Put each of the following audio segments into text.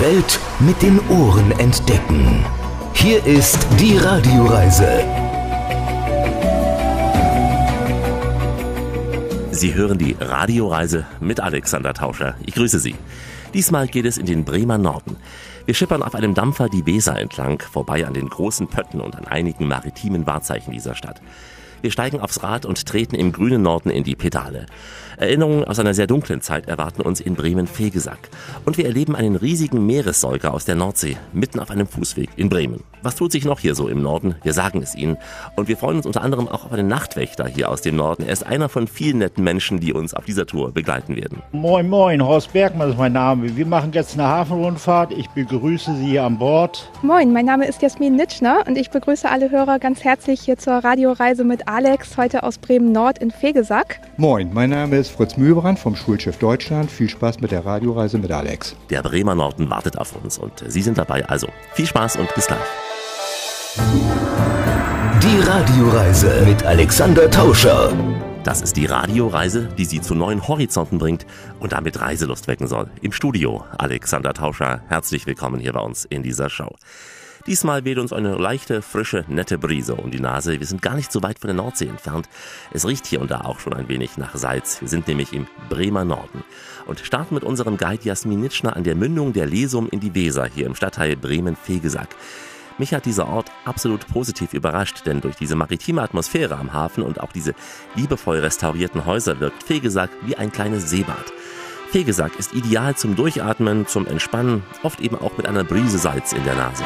Welt mit den Ohren entdecken. Hier ist die Radioreise. Sie hören die Radioreise mit Alexander Tauscher. Ich grüße Sie. Diesmal geht es in den Bremer Norden. Wir schippern auf einem Dampfer die Weser entlang, vorbei an den großen Pötten und an einigen maritimen Wahrzeichen dieser Stadt. Wir steigen aufs Rad und treten im grünen Norden in die Pedale. Erinnerungen aus einer sehr dunklen Zeit erwarten uns in Bremen-Fegesack. Und wir erleben einen riesigen Meeressäuger aus der Nordsee, mitten auf einem Fußweg in Bremen. Was tut sich noch hier so im Norden? Wir sagen es Ihnen. Und wir freuen uns unter anderem auch auf einen Nachtwächter hier aus dem Norden. Er ist einer von vielen netten Menschen, die uns auf dieser Tour begleiten werden. Moin, moin, Horst Bergmann ist mein Name. Wir machen jetzt eine Hafenrundfahrt. Ich begrüße Sie hier an Bord. Moin, mein Name ist Jasmin Nitschner und ich begrüße alle Hörer ganz herzlich hier zur Radioreise mit Alex, heute aus Bremen Nord in Fegesack. Moin, mein Name ist Fritz Mühlbrand vom Schulschiff Deutschland. Viel Spaß mit der Radioreise mit Alex. Der Bremer Norden wartet auf uns und Sie sind dabei. Also viel Spaß und bis gleich. Die Radioreise mit Alexander Tauscher. Das ist die Radioreise, die Sie zu neuen Horizonten bringt und damit Reiselust wecken soll. Im Studio Alexander Tauscher. Herzlich willkommen hier bei uns in dieser Show. Diesmal weht uns eine leichte, frische, nette Brise um die Nase. Wir sind gar nicht so weit von der Nordsee entfernt. Es riecht hier und da auch schon ein wenig nach Salz. Wir sind nämlich im Bremer Norden und starten mit unserem Guide Jasmin Nitschner an der Mündung der Lesum in die Weser hier im Stadtteil Bremen-Fegesack. Mich hat dieser Ort absolut positiv überrascht, denn durch diese maritime Atmosphäre am Hafen und auch diese liebevoll restaurierten Häuser wirkt Fegesack wie ein kleines Seebad. Fegesack ist ideal zum Durchatmen, zum Entspannen, oft eben auch mit einer Brise Salz in der Nase.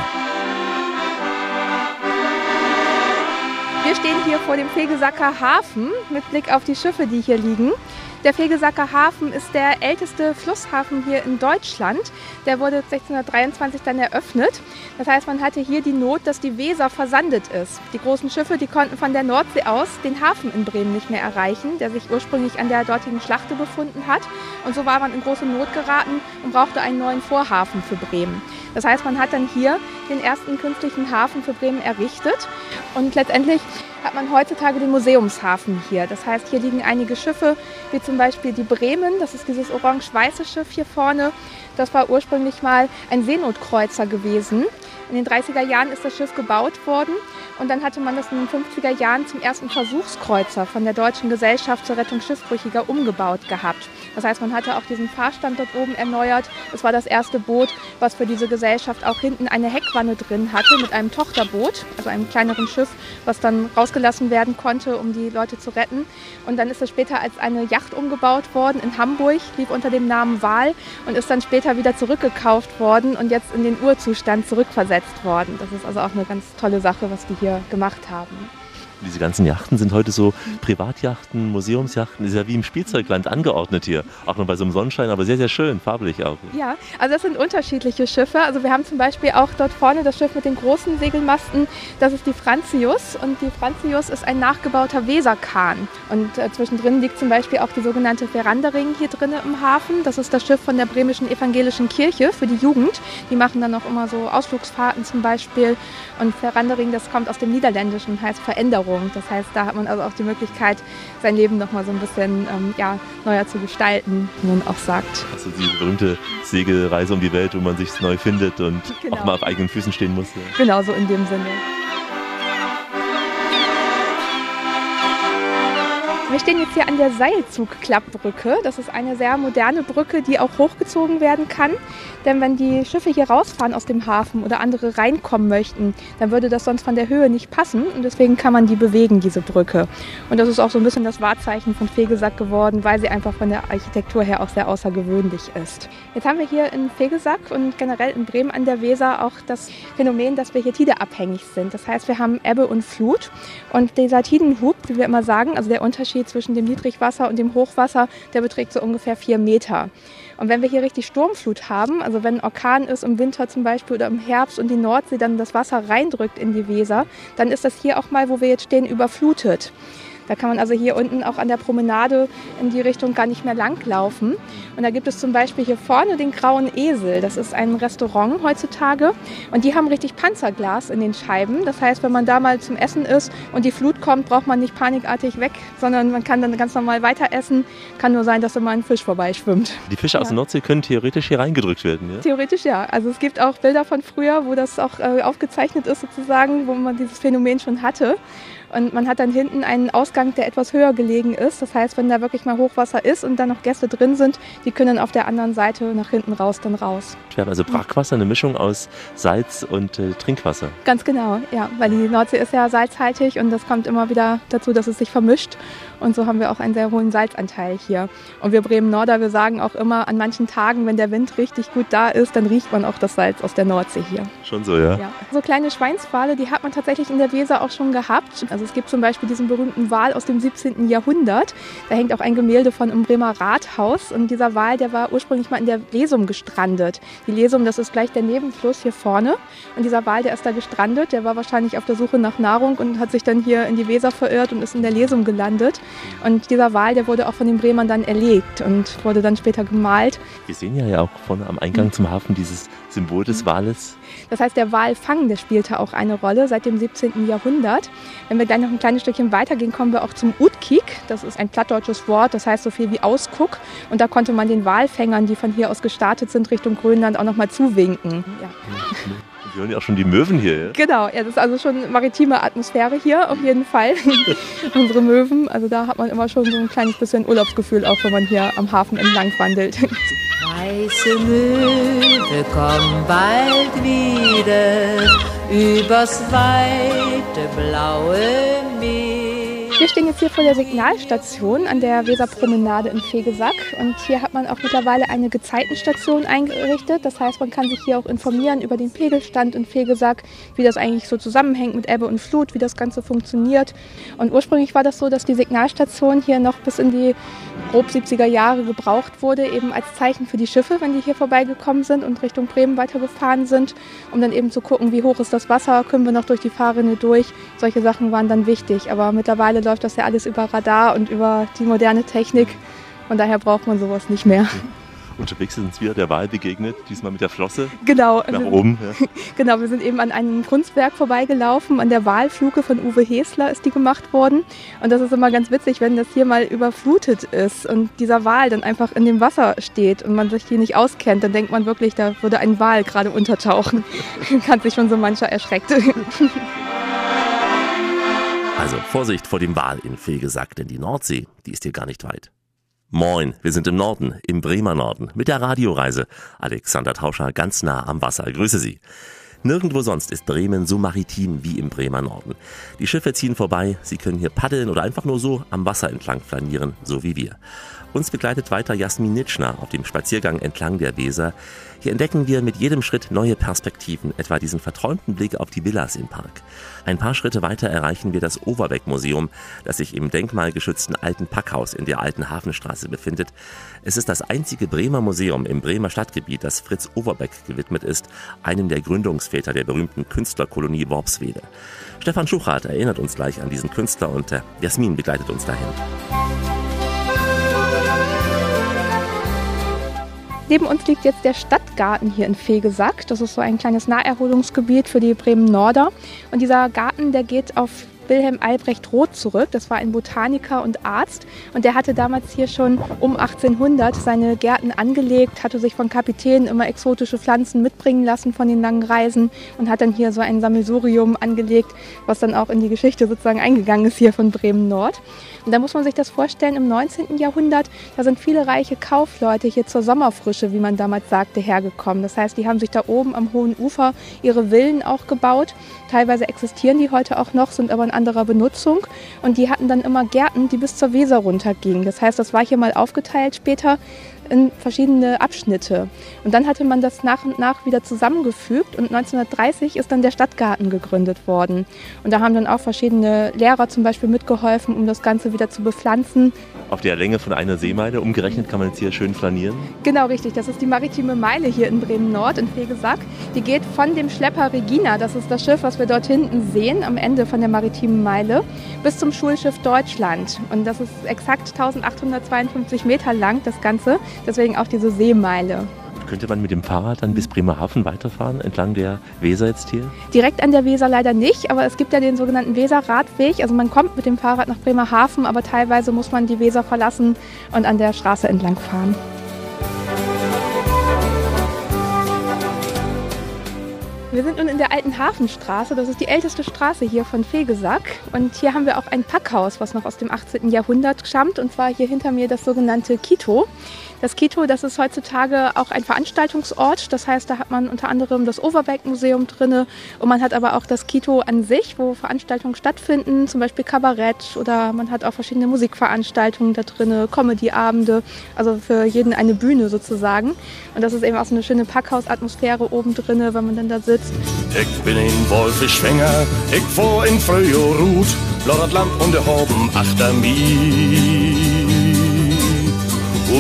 Wir stehen hier vor dem Fegesacker Hafen mit Blick auf die Schiffe, die hier liegen. Der Fegesacker Hafen ist der älteste Flusshafen hier in Deutschland. Der wurde 1623 dann eröffnet. Das heißt, man hatte hier die Not, dass die Weser versandet ist. Die großen Schiffe, die konnten von der Nordsee aus den Hafen in Bremen nicht mehr erreichen, der sich ursprünglich an der dortigen Schlachte befunden hat. Und so war man in große Not geraten und brauchte einen neuen Vorhafen für Bremen. Das heißt, man hat dann hier den ersten künstlichen Hafen für Bremen errichtet. Und letztendlich hat man heutzutage den Museumshafen hier. Das heißt, hier liegen einige Schiffe, wie zum Beispiel die Bremen. Das ist dieses orange-weiße Schiff hier vorne. Das war ursprünglich mal ein Seenotkreuzer gewesen. In den 30er Jahren ist das Schiff gebaut worden und dann hatte man das in den 50er Jahren zum ersten Versuchskreuzer von der Deutschen Gesellschaft zur Rettung Schiffbrüchiger umgebaut gehabt. Das heißt, man hatte auch diesen Fahrstand dort oben erneuert. Es war das erste Boot, was für diese Gesellschaft auch hinten eine Heckwanne drin hatte mit einem Tochterboot, also einem kleineren Schiff, was dann rausgelassen werden konnte, um die Leute zu retten. Und dann ist es später als eine Yacht umgebaut worden in Hamburg, lief unter dem Namen Wahl und ist dann später wieder zurückgekauft worden und jetzt in den Urzustand zurückversetzt worden. Das ist also auch eine ganz tolle Sache, was die hier gemacht haben. Diese ganzen Yachten sind heute so Privatjachten, Museumsjachten, ist ja wie im Spielzeugland angeordnet hier. Auch noch bei so einem Sonnenschein, aber sehr, sehr schön, farblich auch. Ja, also das sind unterschiedliche Schiffe. Also wir haben zum Beispiel auch dort vorne das Schiff mit den großen Segelmasten, das ist die Franzius. Und die Franzius ist ein nachgebauter Weserkahn. Und äh, zwischendrin liegt zum Beispiel auch die sogenannte Verandering hier drin im Hafen. Das ist das Schiff von der bremischen evangelischen Kirche für die Jugend. Die machen dann auch immer so Ausflugsfahrten zum Beispiel. Und Verandering, das kommt aus dem Niederländischen heißt Veränderung. Veränderung. Das heißt, da hat man also auch die Möglichkeit, sein Leben nochmal so ein bisschen ähm, ja, neuer zu gestalten, wie man auch sagt. Also diese berühmte Segelreise um die Welt, wo man sich neu findet und genau. auch mal auf eigenen Füßen stehen muss. Ja. Genau so in dem Sinne. Wir stehen jetzt hier an der Seilzugklappbrücke. Das ist eine sehr moderne Brücke, die auch hochgezogen werden kann. Denn wenn die Schiffe hier rausfahren aus dem Hafen oder andere reinkommen möchten, dann würde das sonst von der Höhe nicht passen. Und deswegen kann man die bewegen, diese Brücke. Und das ist auch so ein bisschen das Wahrzeichen von Fegesack geworden, weil sie einfach von der Architektur her auch sehr außergewöhnlich ist. Jetzt haben wir hier in Fegesack und generell in Bremen an der Weser auch das Phänomen, dass wir hier tideabhängig sind. Das heißt, wir haben Ebbe und Flut. Und dieser Tidenhub, wie wir immer sagen, also der Unterschied Unterschied zwischen dem Niedrigwasser und dem Hochwasser, der beträgt so ungefähr vier Meter. Und wenn wir hier richtig Sturmflut haben, also wenn Orkan ist im Winter zum Beispiel oder im Herbst und die Nordsee dann das Wasser reindrückt in die Weser, dann ist das hier auch mal, wo wir jetzt stehen, überflutet. Da kann man also hier unten auch an der Promenade in die Richtung gar nicht mehr langlaufen. Und da gibt es zum Beispiel hier vorne den Grauen Esel. Das ist ein Restaurant heutzutage. Und die haben richtig Panzerglas in den Scheiben. Das heißt, wenn man da mal zum Essen ist und die Flut kommt, braucht man nicht panikartig weg, sondern man kann dann ganz normal weiter essen. Kann nur sein, dass immer ein Fisch vorbeischwimmt. Die Fische aus der Nordsee können theoretisch hier reingedrückt werden, ja? Theoretisch ja. Also es gibt auch Bilder von früher, wo das auch äh, aufgezeichnet ist sozusagen, wo man dieses Phänomen schon hatte. Und man hat dann hinten einen Ausgang, der etwas höher gelegen ist. Das heißt, wenn da wirklich mal Hochwasser ist und dann noch Gäste drin sind, die können auf der anderen Seite nach hinten raus dann raus. Wir haben also Brackwasser, eine Mischung aus Salz und äh, Trinkwasser. Ganz genau, ja, weil die Nordsee ist ja salzhaltig und das kommt immer wieder dazu, dass es sich vermischt. Und so haben wir auch einen sehr hohen Salzanteil hier. Und wir Bremen-Norder, wir sagen auch immer, an manchen Tagen, wenn der Wind richtig gut da ist, dann riecht man auch das Salz aus der Nordsee hier. Schon so, ja? ja. So kleine Schweinswale, die hat man tatsächlich in der Weser auch schon gehabt. Also es gibt zum Beispiel diesen berühmten Wal aus dem 17. Jahrhundert. Da hängt auch ein Gemälde von im Bremer Rathaus. Und dieser Wal, der war ursprünglich mal in der Lesum gestrandet. Die Lesum, das ist gleich der Nebenfluss hier vorne. Und dieser Wal, der ist da gestrandet, der war wahrscheinlich auf der Suche nach Nahrung und hat sich dann hier in die Weser verirrt und ist in der Lesum gelandet. Und dieser Wal, der wurde auch von den Bremern dann erlegt und wurde dann später gemalt. Wir sehen ja auch vorne am Eingang zum Hafen dieses Symbol des Wales. Das heißt, der Walfang, der spielte auch eine Rolle seit dem 17. Jahrhundert. Wenn wir gleich noch ein kleines Stückchen weitergehen, kommen wir auch zum Utkik. Das ist ein plattdeutsches Wort, das heißt so viel wie Ausguck. Und da konnte man den Walfängern, die von hier aus gestartet sind, Richtung Grönland auch nochmal zuwinken. Ja. Wir hören ja auch schon die Möwen hier. Ja? Genau, ja, das ist also schon maritime Atmosphäre hier, auf jeden Fall. Unsere Möwen, also da hat man immer schon so ein kleines bisschen Urlaubsgefühl, auch wenn man hier am Hafen entlang wandelt. Weiße Möwe, komm bald wieder übers weite blaue Meer. Wir stehen jetzt hier vor der Signalstation an der Weserpromenade in Fegesack und hier hat man auch mittlerweile eine Gezeitenstation eingerichtet. Das heißt, man kann sich hier auch informieren über den Pegelstand in Fegesack, wie das eigentlich so zusammenhängt mit Ebbe und Flut, wie das Ganze funktioniert. Und ursprünglich war das so, dass die Signalstation hier noch bis in die grob 70er Jahre gebraucht wurde, eben als Zeichen für die Schiffe, wenn die hier vorbeigekommen sind und Richtung Bremen weitergefahren sind, um dann eben zu gucken, wie hoch ist das Wasser, können wir noch durch die Fahrrinne durch. Solche Sachen waren dann wichtig. Aber mittlerweile läuft das ja alles über Radar und über die moderne Technik. Von daher braucht man sowas nicht mehr. Unterwegs sind uns wieder der Wahl begegnet, diesmal mit der Flosse. Genau. Nach oben. Ja. Genau, wir sind eben an einem Kunstwerk vorbeigelaufen. An der Walfluke von Uwe Hesler ist die gemacht worden. Und das ist immer ganz witzig, wenn das hier mal überflutet ist und dieser Wal dann einfach in dem Wasser steht und man sich hier nicht auskennt, dann denkt man wirklich, da würde ein Wal gerade untertauchen. Kann sich schon so mancher erschreckt. Also Vorsicht vor dem Wal in Fegesack, denn die Nordsee, die ist hier gar nicht weit. Moin, wir sind im Norden, im Bremer Norden, mit der Radioreise. Alexander Tauscher ganz nah am Wasser. Grüße Sie. Nirgendwo sonst ist Bremen so maritim wie im Bremer Norden. Die Schiffe ziehen vorbei, Sie können hier paddeln oder einfach nur so am Wasser entlang flanieren, so wie wir. Uns begleitet weiter Jasmin Nitschner auf dem Spaziergang entlang der Weser. Hier entdecken wir mit jedem Schritt neue Perspektiven, etwa diesen verträumten Blick auf die Villas im Park. Ein paar Schritte weiter erreichen wir das Overbeck Museum, das sich im denkmalgeschützten alten Packhaus in der alten Hafenstraße befindet. Es ist das einzige Bremer Museum im Bremer Stadtgebiet, das Fritz Overbeck gewidmet ist, einem der Gründungsväter der berühmten Künstlerkolonie Worpswede. Stefan Schuchat erinnert uns gleich an diesen Künstler und äh, Jasmin begleitet uns dahin. Neben uns liegt jetzt der Stadtgarten hier in Fegesack. Das ist so ein kleines Naherholungsgebiet für die Bremen-Norder. Und dieser Garten, der geht auf Wilhelm Albrecht Roth zurück. Das war ein Botaniker und Arzt und der hatte damals hier schon um 1800 seine Gärten angelegt, hatte sich von Kapitänen immer exotische Pflanzen mitbringen lassen von den langen Reisen und hat dann hier so ein Sammelsurium angelegt, was dann auch in die Geschichte sozusagen eingegangen ist hier von Bremen Nord. Und da muss man sich das vorstellen, im 19. Jahrhundert, da sind viele reiche Kaufleute hier zur Sommerfrische, wie man damals sagte, hergekommen. Das heißt, die haben sich da oben am hohen Ufer ihre Villen auch gebaut. Teilweise existieren die heute auch noch, sind aber in anderer Benutzung. Und die hatten dann immer Gärten, die bis zur Weser runtergingen. Das heißt, das war hier mal aufgeteilt später in verschiedene Abschnitte. Und dann hatte man das nach und nach wieder zusammengefügt und 1930 ist dann der Stadtgarten gegründet worden. Und da haben dann auch verschiedene Lehrer zum Beispiel mitgeholfen, um das Ganze wieder zu bepflanzen. Auf der Länge von einer Seemeile, umgerechnet kann man jetzt hier schön flanieren. Genau, richtig. Das ist die maritime Meile hier in Bremen-Nord, in Fegesack. Die geht von dem Schlepper Regina, das ist das Schiff, was wir dort hinten sehen, am Ende von der maritimen Meile, bis zum Schulschiff Deutschland. Und das ist exakt 1852 Meter lang, das Ganze. Deswegen auch diese Seemeile. Könnte man mit dem Fahrrad dann bis Bremerhaven weiterfahren, entlang der Weser jetzt hier? Direkt an der Weser leider nicht, aber es gibt ja den sogenannten Weserradweg. Also man kommt mit dem Fahrrad nach Bremerhaven, aber teilweise muss man die Weser verlassen und an der Straße entlang fahren. Wir sind nun in der alten Hafenstraße. Das ist die älteste Straße hier von Fegesack. Und hier haben wir auch ein Packhaus, was noch aus dem 18. Jahrhundert stammt. Und zwar hier hinter mir das sogenannte Kito. Das Kito, das ist heutzutage auch ein Veranstaltungsort. Das heißt, da hat man unter anderem das Overbeck-Museum drin und man hat aber auch das Kito an sich, wo Veranstaltungen stattfinden, zum Beispiel Kabarett oder man hat auch verschiedene Musikveranstaltungen da drin, Comedy-Abende, also für jeden eine Bühne sozusagen. Und das ist eben auch so eine schöne Packhausatmosphäre oben drin, wenn man dann da sitzt. Ich bin in Wolfischfänger, ich fahr in Frühjahr bladdert Lamp und der Hoben achter mir.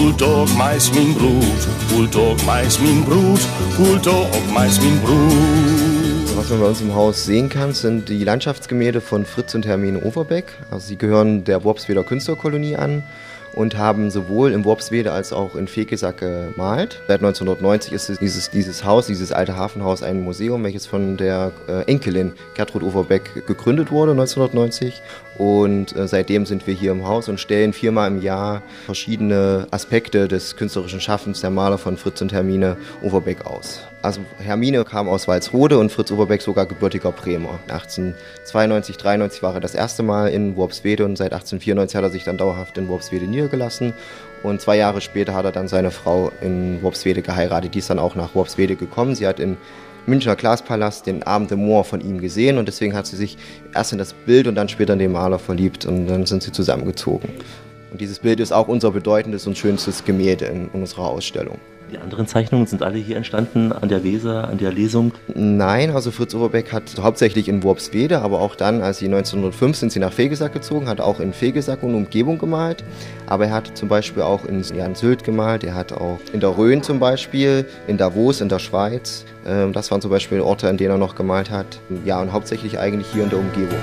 Bulldog, mais min Brut, Bulldog, mais min Brut, Bulldog, mais min Brut. Was man bei uns im Haus sehen kann, sind die Landschaftsgemälde von Fritz und Hermine Overbeck. Also sie gehören der Worpsweder Künstlerkolonie an und haben sowohl in Worpswede als auch in Fegesack gemalt. Seit 1990 ist dieses, dieses Haus, dieses alte Hafenhaus, ein Museum, welches von der äh, Enkelin Gertrud Overbeck gegründet wurde 1990. Und äh, seitdem sind wir hier im Haus und stellen viermal im Jahr verschiedene Aspekte des künstlerischen Schaffens der Maler von Fritz und Hermine Overbeck aus. Also Hermine kam aus Walsrode und Fritz Oberbeck sogar gebürtiger Bremer. 1892, 93 war er das erste Mal in Worpswede und seit 1894 hat er sich dann dauerhaft in Worpswede niedergelassen. Und zwei Jahre später hat er dann seine Frau in Worpswede geheiratet. Die ist dann auch nach Worpswede gekommen. Sie hat in Münchner Glaspalast den Abend im Moor von ihm gesehen und deswegen hat sie sich erst in das Bild und dann später in den Maler verliebt und dann sind sie zusammengezogen. Und dieses Bild ist auch unser bedeutendes und schönstes Gemälde in unserer Ausstellung. Die anderen Zeichnungen sind alle hier entstanden an der Weser, an der Lesung? Nein, also Fritz Oberbeck hat hauptsächlich in Worpswede, aber auch dann, als sie 1905 sind sie nach Fegesack gezogen, hat auch in Fegesack und Umgebung gemalt. Aber er hat zum Beispiel auch in Jan Sylt gemalt, er hat auch in der Rhön zum Beispiel, in Davos in der Schweiz. Ähm, das waren zum Beispiel Orte, an denen er noch gemalt hat. Ja, und hauptsächlich eigentlich hier in der Umgebung.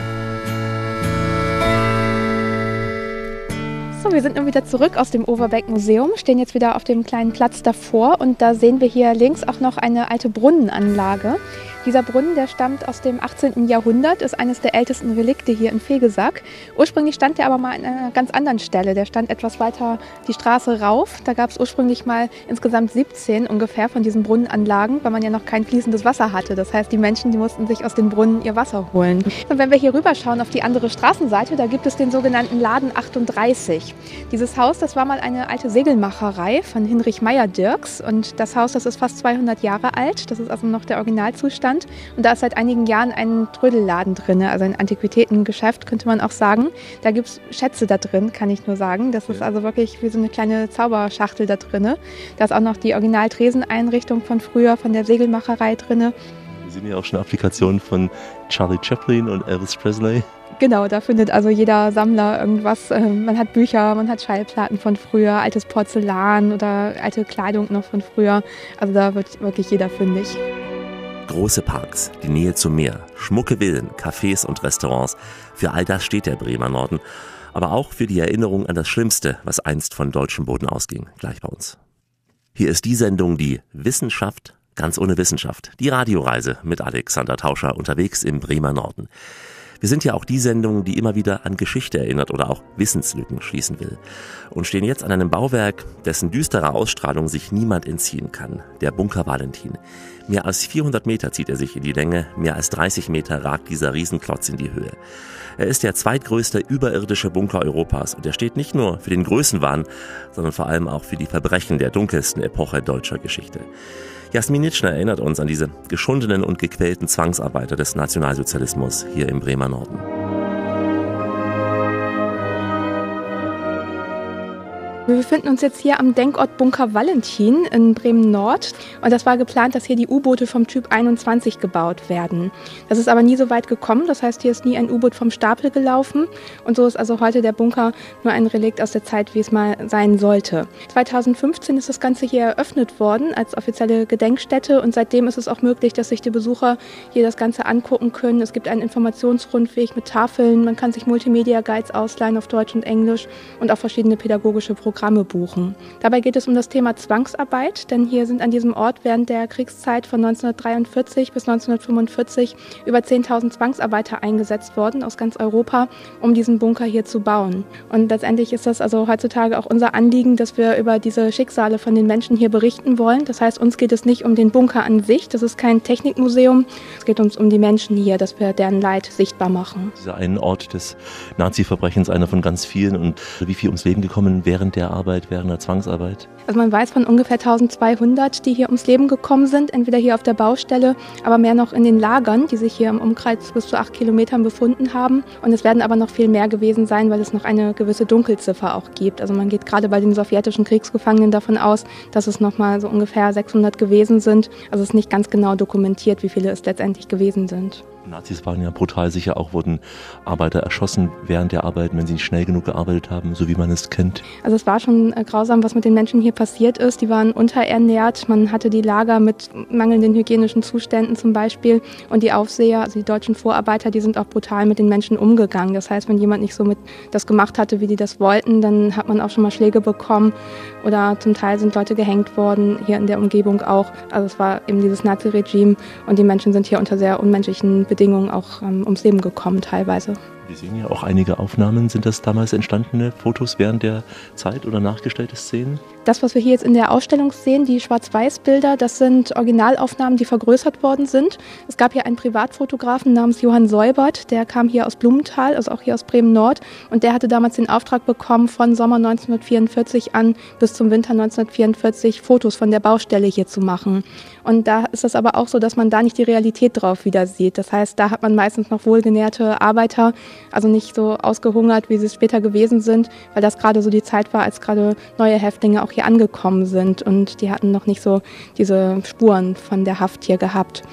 Wir sind nun wieder zurück aus dem Overbeck Museum, stehen jetzt wieder auf dem kleinen Platz davor und da sehen wir hier links auch noch eine alte Brunnenanlage. Dieser Brunnen, der stammt aus dem 18. Jahrhundert, ist eines der ältesten Relikte hier in Fegesack. Ursprünglich stand der aber mal an einer ganz anderen Stelle. Der stand etwas weiter die Straße rauf. Da gab es ursprünglich mal insgesamt 17 ungefähr von diesen Brunnenanlagen, weil man ja noch kein fließendes Wasser hatte. Das heißt, die Menschen, die mussten sich aus den Brunnen ihr Wasser holen. Und wenn wir hier rüberschauen auf die andere Straßenseite, da gibt es den sogenannten Laden 38. Dieses Haus, das war mal eine alte Segelmacherei von Hinrich Meyer-Dirks. Und das Haus, das ist fast 200 Jahre alt. Das ist also noch der Originalzustand. Deutschland. Und da ist seit einigen Jahren ein Trödelladen drin, also ein Antiquitätengeschäft, könnte man auch sagen. Da gibt es Schätze da drin, kann ich nur sagen. Das ist also wirklich wie so eine kleine Zauberschachtel da drin. Da ist auch noch die Original-Treseneinrichtung von früher, von der Segelmacherei drin. Wir sehen ja auch schon Applikationen von Charlie Chaplin und Elvis Presley. Genau, da findet also jeder Sammler irgendwas. Ähm, man hat Bücher, man hat Schallplatten von früher, altes Porzellan oder alte Kleidung noch von früher. Also da wird wirklich jeder fündig. Große Parks, die Nähe zum Meer, schmucke Villen, Cafés und Restaurants. Für all das steht der Bremer Norden. Aber auch für die Erinnerung an das Schlimmste, was einst von deutschem Boden ausging, gleich bei uns. Hier ist die Sendung, die Wissenschaft ganz ohne Wissenschaft. Die Radioreise mit Alexander Tauscher unterwegs im Bremer Norden. Wir sind ja auch die Sendung, die immer wieder an Geschichte erinnert oder auch Wissenslücken schließen will. Und stehen jetzt an einem Bauwerk, dessen düsterer Ausstrahlung sich niemand entziehen kann. Der Bunker Valentin. Mehr als 400 Meter zieht er sich in die Länge, mehr als 30 Meter ragt dieser Riesenklotz in die Höhe. Er ist der zweitgrößte überirdische Bunker Europas und er steht nicht nur für den Größenwahn, sondern vor allem auch für die Verbrechen der dunkelsten Epoche deutscher Geschichte. Jasmin Nitschner erinnert uns an diese geschundenen und gequälten Zwangsarbeiter des Nationalsozialismus hier im Bremer Norden. Wir befinden uns jetzt hier am Denkort Bunker Valentin in Bremen-Nord. Und das war geplant, dass hier die U-Boote vom Typ 21 gebaut werden. Das ist aber nie so weit gekommen. Das heißt, hier ist nie ein U-Boot vom Stapel gelaufen. Und so ist also heute der Bunker nur ein Relikt aus der Zeit, wie es mal sein sollte. 2015 ist das Ganze hier eröffnet worden als offizielle Gedenkstätte. Und seitdem ist es auch möglich, dass sich die Besucher hier das Ganze angucken können. Es gibt einen Informationsrundweg mit Tafeln. Man kann sich Multimedia-Guides ausleihen auf Deutsch und Englisch und auch verschiedene pädagogische Programme Programme buchen. Dabei geht es um das Thema Zwangsarbeit, denn hier sind an diesem Ort während der Kriegszeit von 1943 bis 1945 über 10.000 Zwangsarbeiter eingesetzt worden aus ganz Europa, um diesen Bunker hier zu bauen. Und letztendlich ist das also heutzutage auch unser Anliegen, dass wir über diese Schicksale von den Menschen hier berichten wollen. Das heißt, uns geht es nicht um den Bunker an sich, das ist kein Technikmuseum, es geht uns um die Menschen hier, dass wir deren Leid sichtbar machen. Dieser ein Ort des Nazi-Verbrechens, einer von ganz vielen und wie viel ums Leben gekommen während der Arbeit, während der Zwangsarbeit? Also man weiß von ungefähr 1200, die hier ums Leben gekommen sind, entweder hier auf der Baustelle, aber mehr noch in den Lagern, die sich hier im Umkreis bis zu acht Kilometern befunden haben. Und es werden aber noch viel mehr gewesen sein, weil es noch eine gewisse Dunkelziffer auch gibt. Also man geht gerade bei den sowjetischen Kriegsgefangenen davon aus, dass es noch mal so ungefähr 600 gewesen sind. Also es ist nicht ganz genau dokumentiert, wie viele es letztendlich gewesen sind. Nazis waren ja brutal sicher, auch wurden Arbeiter erschossen während der Arbeit, wenn sie nicht schnell genug gearbeitet haben, so wie man es kennt. Also es war schon äh, grausam, was mit den Menschen hier passiert ist. Die waren unterernährt, man hatte die Lager mit mangelnden hygienischen Zuständen zum Beispiel und die Aufseher, also die deutschen Vorarbeiter, die sind auch brutal mit den Menschen umgegangen. Das heißt, wenn jemand nicht so mit das gemacht hatte, wie die das wollten, dann hat man auch schon mal Schläge bekommen oder zum Teil sind Leute gehängt worden, hier in der Umgebung auch. Also es war eben dieses Nazi-Regime und die Menschen sind hier unter sehr unmenschlichen Bedingungen auch ähm, ums Leben gekommen teilweise. Wir sehen ja auch einige Aufnahmen. Sind das damals entstandene Fotos während der Zeit oder nachgestellte Szenen? Das, was wir hier jetzt in der Ausstellung sehen, die Schwarz-Weiß-Bilder, das sind Originalaufnahmen, die vergrößert worden sind. Es gab hier einen Privatfotografen namens Johann Seubert, der kam hier aus Blumenthal, also auch hier aus Bremen-Nord. Und der hatte damals den Auftrag bekommen, von Sommer 1944 an bis zum Winter 1944 Fotos von der Baustelle hier zu machen. Und da ist es aber auch so, dass man da nicht die Realität drauf wieder sieht. Das heißt, da hat man meistens noch wohlgenährte Arbeiter, also nicht so ausgehungert, wie sie später gewesen sind, weil das gerade so die Zeit war, als gerade neue Häftlinge auch hier angekommen sind und die hatten noch nicht so diese Spuren von der Haft hier gehabt.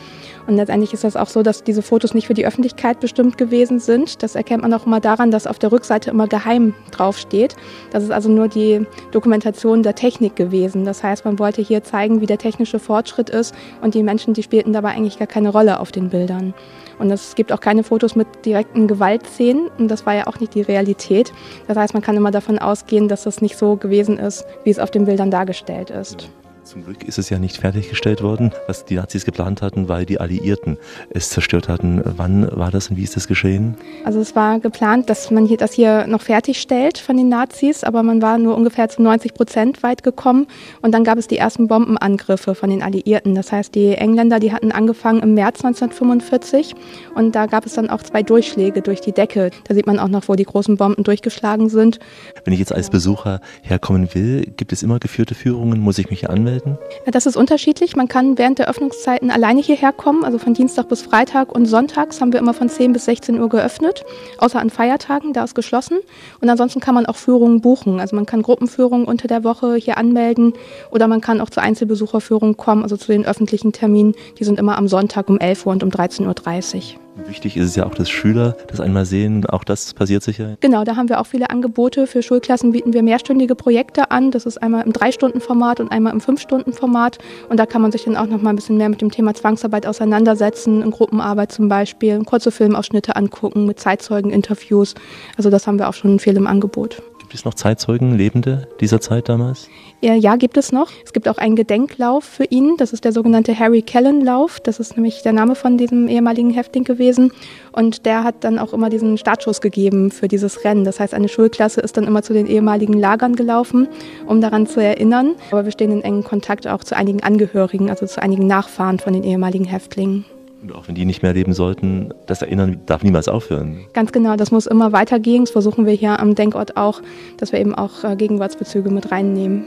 Und letztendlich ist das auch so, dass diese Fotos nicht für die Öffentlichkeit bestimmt gewesen sind. Das erkennt man auch immer daran, dass auf der Rückseite immer geheim draufsteht. Das ist also nur die Dokumentation der Technik gewesen. Das heißt, man wollte hier zeigen, wie der technische Fortschritt ist und die Menschen, die spielten dabei eigentlich gar keine Rolle auf den Bildern. Und es gibt auch keine Fotos mit direkten Gewaltszenen und das war ja auch nicht die Realität. Das heißt, man kann immer davon ausgehen, dass das nicht so gewesen ist, wie es auf den Bildern dargestellt ist. Zum Glück ist es ja nicht fertiggestellt worden, was die Nazis geplant hatten, weil die Alliierten es zerstört hatten. Wann war das und wie ist das geschehen? Also es war geplant, dass man hier das hier noch fertigstellt von den Nazis, aber man war nur ungefähr zu 90 Prozent weit gekommen und dann gab es die ersten Bombenangriffe von den Alliierten. Das heißt, die Engländer, die hatten angefangen im März 1945 und da gab es dann auch zwei Durchschläge durch die Decke. Da sieht man auch noch, wo die großen Bomben durchgeschlagen sind. Wenn ich jetzt als Besucher herkommen will, gibt es immer geführte Führungen? Muss ich mich hier anmelden? Anmelden? Das ist unterschiedlich. Man kann während der Öffnungszeiten alleine hierher kommen. Also von Dienstag bis Freitag und Sonntags haben wir immer von 10 bis 16 Uhr geöffnet. Außer an Feiertagen, da ist geschlossen. Und ansonsten kann man auch Führungen buchen. Also man kann Gruppenführungen unter der Woche hier anmelden oder man kann auch zu Einzelbesucherführungen kommen, also zu den öffentlichen Terminen. Die sind immer am Sonntag um 11 Uhr und um 13.30 Uhr. Wichtig ist es ja auch, dass Schüler das einmal sehen. Auch das passiert sicher. Genau, da haben wir auch viele Angebote. Für Schulklassen bieten wir mehrstündige Projekte an. Das ist einmal im Drei-Stunden-Format und einmal im Fünf-Stunden-Format. Und da kann man sich dann auch noch mal ein bisschen mehr mit dem Thema Zwangsarbeit auseinandersetzen, in Gruppenarbeit zum Beispiel, kurze Filmausschnitte angucken mit Zeitzeugen-Interviews. Also das haben wir auch schon viel im Angebot. Gibt es noch Zeitzeugen, Lebende dieser Zeit damals? Ja, gibt es noch. Es gibt auch einen Gedenklauf für ihn. Das ist der sogenannte Harry Kellen Lauf. Das ist nämlich der Name von diesem ehemaligen Häftling gewesen. Und der hat dann auch immer diesen Startschuss gegeben für dieses Rennen. Das heißt, eine Schulklasse ist dann immer zu den ehemaligen Lagern gelaufen, um daran zu erinnern. Aber wir stehen in engen Kontakt auch zu einigen Angehörigen, also zu einigen Nachfahren von den ehemaligen Häftlingen. Und auch wenn die nicht mehr leben sollten, das Erinnern darf niemals aufhören. Ganz genau, das muss immer weitergehen. Das versuchen wir hier am Denkort auch, dass wir eben auch äh, Gegenwartsbezüge mit reinnehmen.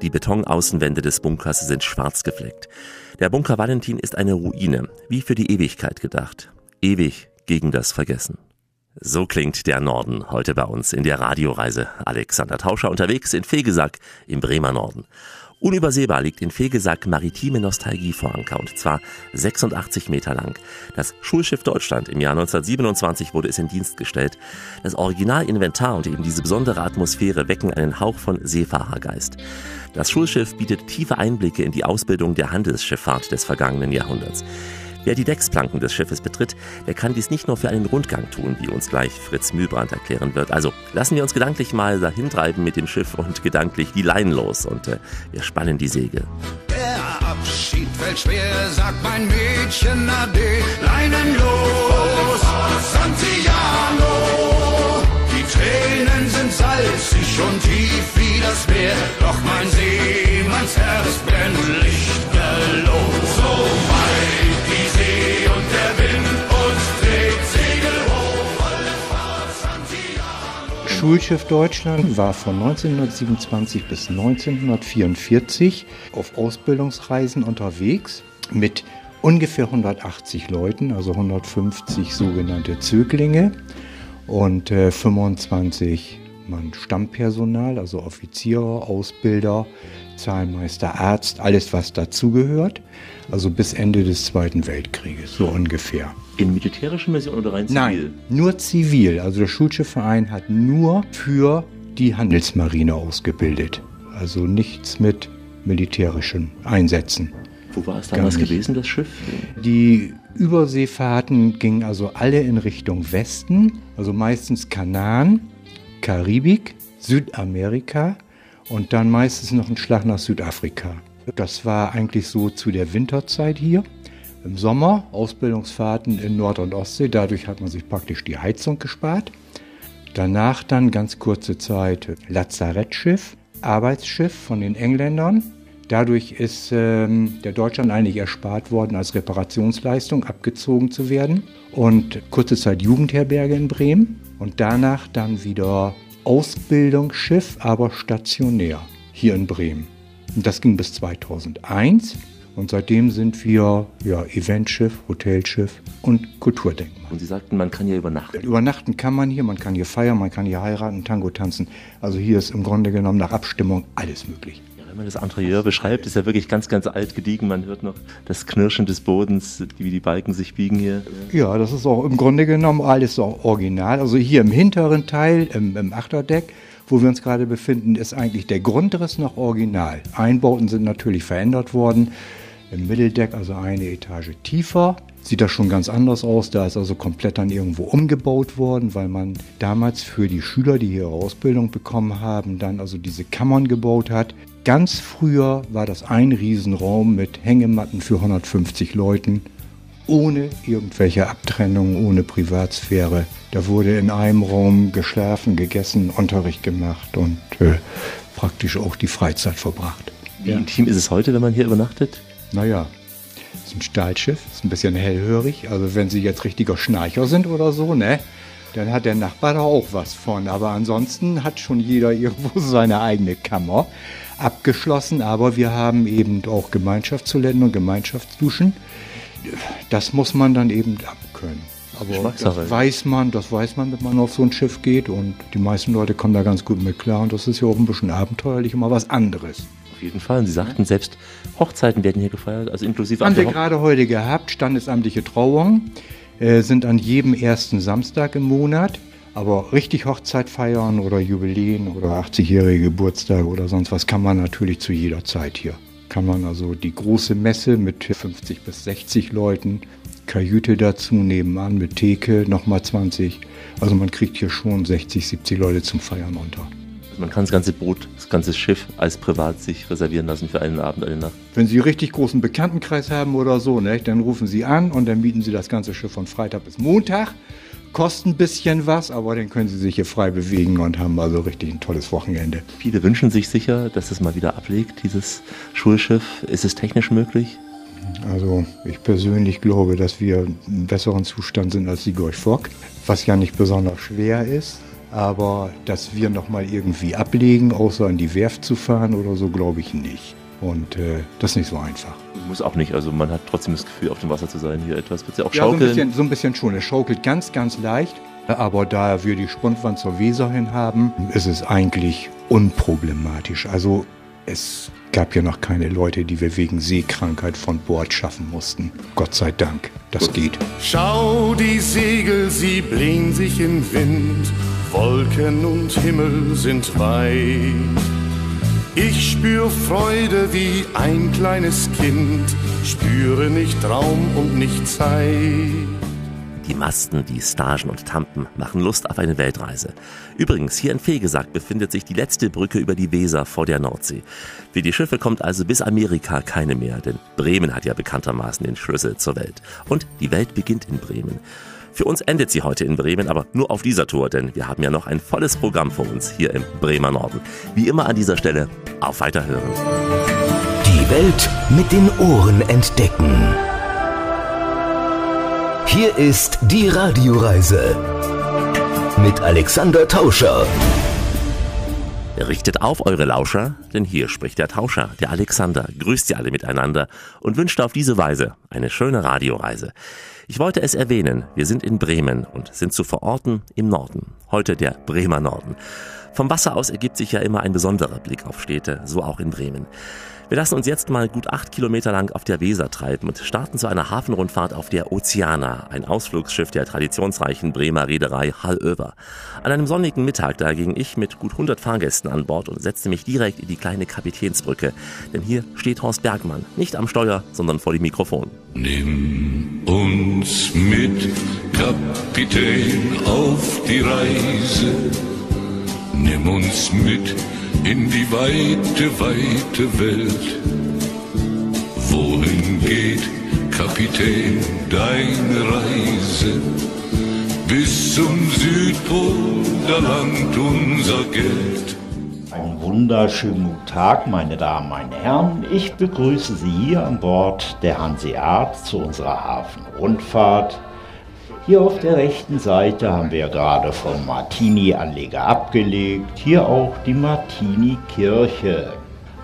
Die Betonaußenwände des Bunkers sind schwarz gefleckt. Der Bunker Valentin ist eine Ruine, wie für die Ewigkeit gedacht. Ewig gegen das Vergessen. So klingt der Norden heute bei uns in der Radioreise. Alexander Tauscher unterwegs in Fegesack im Bremer Norden. Unübersehbar liegt in Fegesack maritime Nostalgie vor Anker und zwar 86 Meter lang. Das Schulschiff Deutschland im Jahr 1927 wurde es in Dienst gestellt. Das Originalinventar und eben diese besondere Atmosphäre wecken einen Hauch von Seefahrergeist. Das Schulschiff bietet tiefe Einblicke in die Ausbildung der Handelsschifffahrt des vergangenen Jahrhunderts. Wer die Decksplanken des Schiffes betritt, der kann dies nicht nur für einen Rundgang tun, wie uns gleich Fritz Mühlbrand erklären wird. Also lassen wir uns gedanklich mal dahin treiben mit dem Schiff und gedanklich die Leinen los und äh, wir spannen die Segel. Der Abschied fällt schwer, sagt mein Mädchen Ade, Leinen los, Santiano. Die Tränen sind salzig und tief wie das Meer, doch mein Seemannsherz brennt lichterloh. Schulschiff Deutschland war von 1927 bis 1944 auf Ausbildungsreisen unterwegs mit ungefähr 180 Leuten, also 150 sogenannte Zöglinge und äh, 25 Mann Stammpersonal, also Offiziere, Ausbilder, Zahlmeister, Arzt, alles was dazugehört. Also bis Ende des Zweiten Weltkrieges, so ungefähr. In militärischer Mission oder rein zivil? Nein, nur zivil. Also der Schulschiffverein hat nur für die Handelsmarine ausgebildet. Also nichts mit militärischen Einsätzen. Wo war es damals gewesen, das Schiff? Die Überseefahrten gingen also alle in Richtung Westen, also meistens Kanaren, Karibik, Südamerika und dann meistens noch ein Schlag nach Südafrika. Das war eigentlich so zu der Winterzeit hier. Im Sommer Ausbildungsfahrten in Nord- und Ostsee, dadurch hat man sich praktisch die Heizung gespart. Danach dann ganz kurze Zeit Lazarettschiff, Arbeitsschiff von den Engländern. Dadurch ist ähm, der Deutschland eigentlich erspart worden, als Reparationsleistung abgezogen zu werden. Und kurze Zeit Jugendherberge in Bremen. Und danach dann wieder Ausbildungsschiff, aber stationär hier in Bremen. Und das ging bis 2001. Und seitdem sind wir ja, Eventschiff, Hotelschiff und Kulturdenkmal. Und Sie sagten, man kann ja übernachten. Übernachten kann man hier, man kann hier feiern, man kann hier heiraten, Tango tanzen. Also hier ist im Grunde genommen nach Abstimmung alles möglich. Wenn man das Interieur beschreibt, ist ja wirklich ganz, ganz alt gediegen. Man hört noch das Knirschen des Bodens, wie die Balken sich biegen hier. Ja, das ist auch im Grunde genommen alles auch original. Also hier im hinteren Teil, im, im Achterdeck, wo wir uns gerade befinden, ist eigentlich der Grundriss noch original. Einbauten sind natürlich verändert worden. Im Mitteldeck, also eine Etage tiefer, sieht das schon ganz anders aus. Da ist also komplett dann irgendwo umgebaut worden, weil man damals für die Schüler, die hier Ausbildung bekommen haben, dann also diese Kammern gebaut hat. Ganz früher war das ein Riesenraum mit Hängematten für 150 Leuten ohne irgendwelche Abtrennung, ohne Privatsphäre. Da wurde in einem Raum geschlafen, gegessen, Unterricht gemacht und äh, praktisch auch die Freizeit verbracht. Wie intim ist es heute, wenn man hier übernachtet? Naja, ist ein Stahlschiff, ist ein bisschen hellhörig. Also wenn Sie jetzt richtiger Schnarcher sind oder so, ne? Dann hat der Nachbar da auch was von. Aber ansonsten hat schon jeder irgendwo seine eigene Kammer abgeschlossen. Aber wir haben eben auch Gemeinschaftstoiletten und Gemeinschaftsduschen. Das muss man dann eben abkönnen. Aber das weiß man, das weiß man, wenn man auf so ein Schiff geht. Und die meisten Leute kommen da ganz gut mit klar. Und das ist ja auch ein bisschen abenteuerlich und mal was anderes. Auf jeden Fall. Und Sie sagten selbst, Hochzeiten werden hier gefeiert, also inklusive Haben wir gerade heute gehabt, standesamtliche Trauungen äh, sind an jedem ersten Samstag im Monat. Aber richtig Hochzeit feiern oder Jubiläen oder 80-jährige Geburtstage oder sonst was kann man natürlich zu jeder Zeit hier. Kann man also die große Messe mit 50 bis 60 Leuten, Kajüte dazu nebenan mit Theke, nochmal 20. Also man kriegt hier schon 60, 70 Leute zum Feiern unter. Man kann das ganze Boot, das ganze Schiff als privat sich reservieren lassen für einen Abend, eine Nacht. Wenn Sie einen richtig großen Bekanntenkreis haben oder so, ne, dann rufen Sie an und dann mieten Sie das ganze Schiff von Freitag bis Montag. Kostet ein bisschen was, aber dann können Sie sich hier frei bewegen und haben also richtig ein tolles Wochenende. Viele wünschen sich sicher, dass es mal wieder ablegt, dieses Schulschiff. Ist es technisch möglich? Also ich persönlich glaube, dass wir im besseren Zustand sind als die Gorch Fock, was ja nicht besonders schwer ist. Aber dass wir nochmal irgendwie ablegen, außer in die Werft zu fahren oder so, glaube ich nicht. Und äh, das ist nicht so einfach. Muss auch nicht. Also man hat trotzdem das Gefühl, auf dem Wasser zu sein hier etwas. Wird ja auch Ja, so ein, schaukeln. bisschen, so ein bisschen schon. Es schaukelt ganz, ganz leicht. Aber da wir die Spundwand zur Weser hin haben, ist es eigentlich unproblematisch. Also es gab ja noch keine Leute, die wir wegen Seekrankheit von Bord schaffen mussten. Gott sei Dank, das geht. Schau, die Segel, sie blähen sich im Wind, Wolken und Himmel sind weit. Ich spür Freude wie ein kleines Kind, spüre nicht Raum und nicht Zeit. Die Masten, die Stagen und Tampen machen Lust auf eine Weltreise. Übrigens, hier in Fegesack befindet sich die letzte Brücke über die Weser vor der Nordsee. Für die Schiffe kommt also bis Amerika keine mehr, denn Bremen hat ja bekanntermaßen den Schlüssel zur Welt. Und die Welt beginnt in Bremen. Für uns endet sie heute in Bremen, aber nur auf dieser Tour, denn wir haben ja noch ein volles Programm vor uns hier im Bremer Norden. Wie immer an dieser Stelle, auf Weiterhören. Die Welt mit den Ohren entdecken. Hier ist die Radioreise mit Alexander Tauscher. Richtet auf eure Lauscher, denn hier spricht der Tauscher, der Alexander, grüßt sie alle miteinander und wünscht auf diese Weise eine schöne Radioreise. Ich wollte es erwähnen, wir sind in Bremen und sind zu verorten im Norden. Heute der Bremer Norden. Vom Wasser aus ergibt sich ja immer ein besonderer Blick auf Städte, so auch in Bremen. Wir lassen uns jetzt mal gut acht Kilometer lang auf der Weser treiben und starten zu einer Hafenrundfahrt auf der Oceana, ein Ausflugsschiff der traditionsreichen Bremer Reederei Hallöver. An einem sonnigen Mittag, da ging ich mit gut 100 Fahrgästen an Bord und setzte mich direkt in die kleine Kapitänsbrücke. Denn hier steht Horst Bergmann, nicht am Steuer, sondern vor dem Mikrofon. Nimm uns mit, Kapitän, auf die Reise. Nimm uns mit in die weite, weite Welt. Wohin geht, Kapitän, deine Reise? Bis zum Südpol, da langt unser Geld. Einen wunderschönen guten Tag, meine Damen, meine Herren. Ich begrüße Sie hier an Bord der Hanseat zu unserer Hafenrundfahrt. Hier auf der rechten Seite haben wir gerade vom Martini-Anleger abgelegt. Hier auch die Martini-Kirche.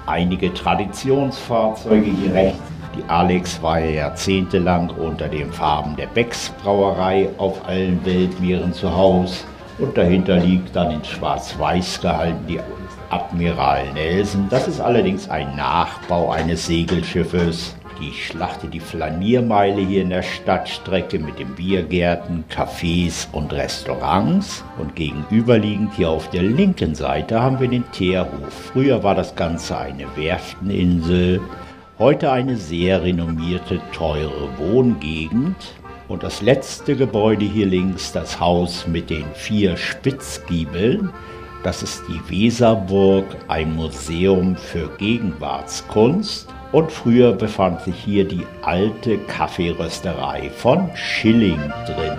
Einige Traditionsfahrzeuge hier rechts. Die Alex war ja jahrzehntelang unter den Farben der Becks Brauerei auf allen Weltmeeren zu Hause. Und dahinter liegt dann in schwarz-weiß gehalten die Admiral Nelson. Das ist allerdings ein Nachbau eines Segelschiffes. Die Schlachte, die Flaniermeile hier in der Stadtstrecke mit den Biergärten, Cafés und Restaurants. Und gegenüberliegend hier auf der linken Seite haben wir den Teerhof. Früher war das Ganze eine Werfteninsel, heute eine sehr renommierte, teure Wohngegend. Und das letzte Gebäude hier links, das Haus mit den vier Spitzgiebeln, das ist die Weserburg, ein Museum für Gegenwartskunst. Und früher befand sich hier die alte Kaffeerösterei von Schilling drin.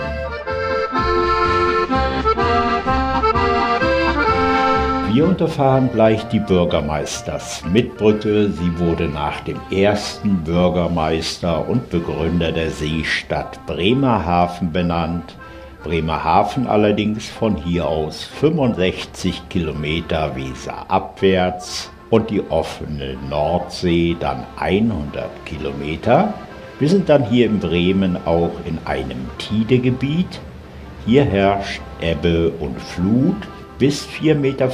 Wir unterfahren gleich die Bürgermeisters-Mitbrücke. Sie wurde nach dem ersten Bürgermeister und Begründer der Seestadt Bremerhaven benannt. Bremerhaven allerdings von hier aus 65 Kilometer Weser abwärts und die offene Nordsee dann 100 Kilometer. Wir sind dann hier in Bremen auch in einem Tidegebiet. Hier herrscht Ebbe und Flut. Bis 4,50 Meter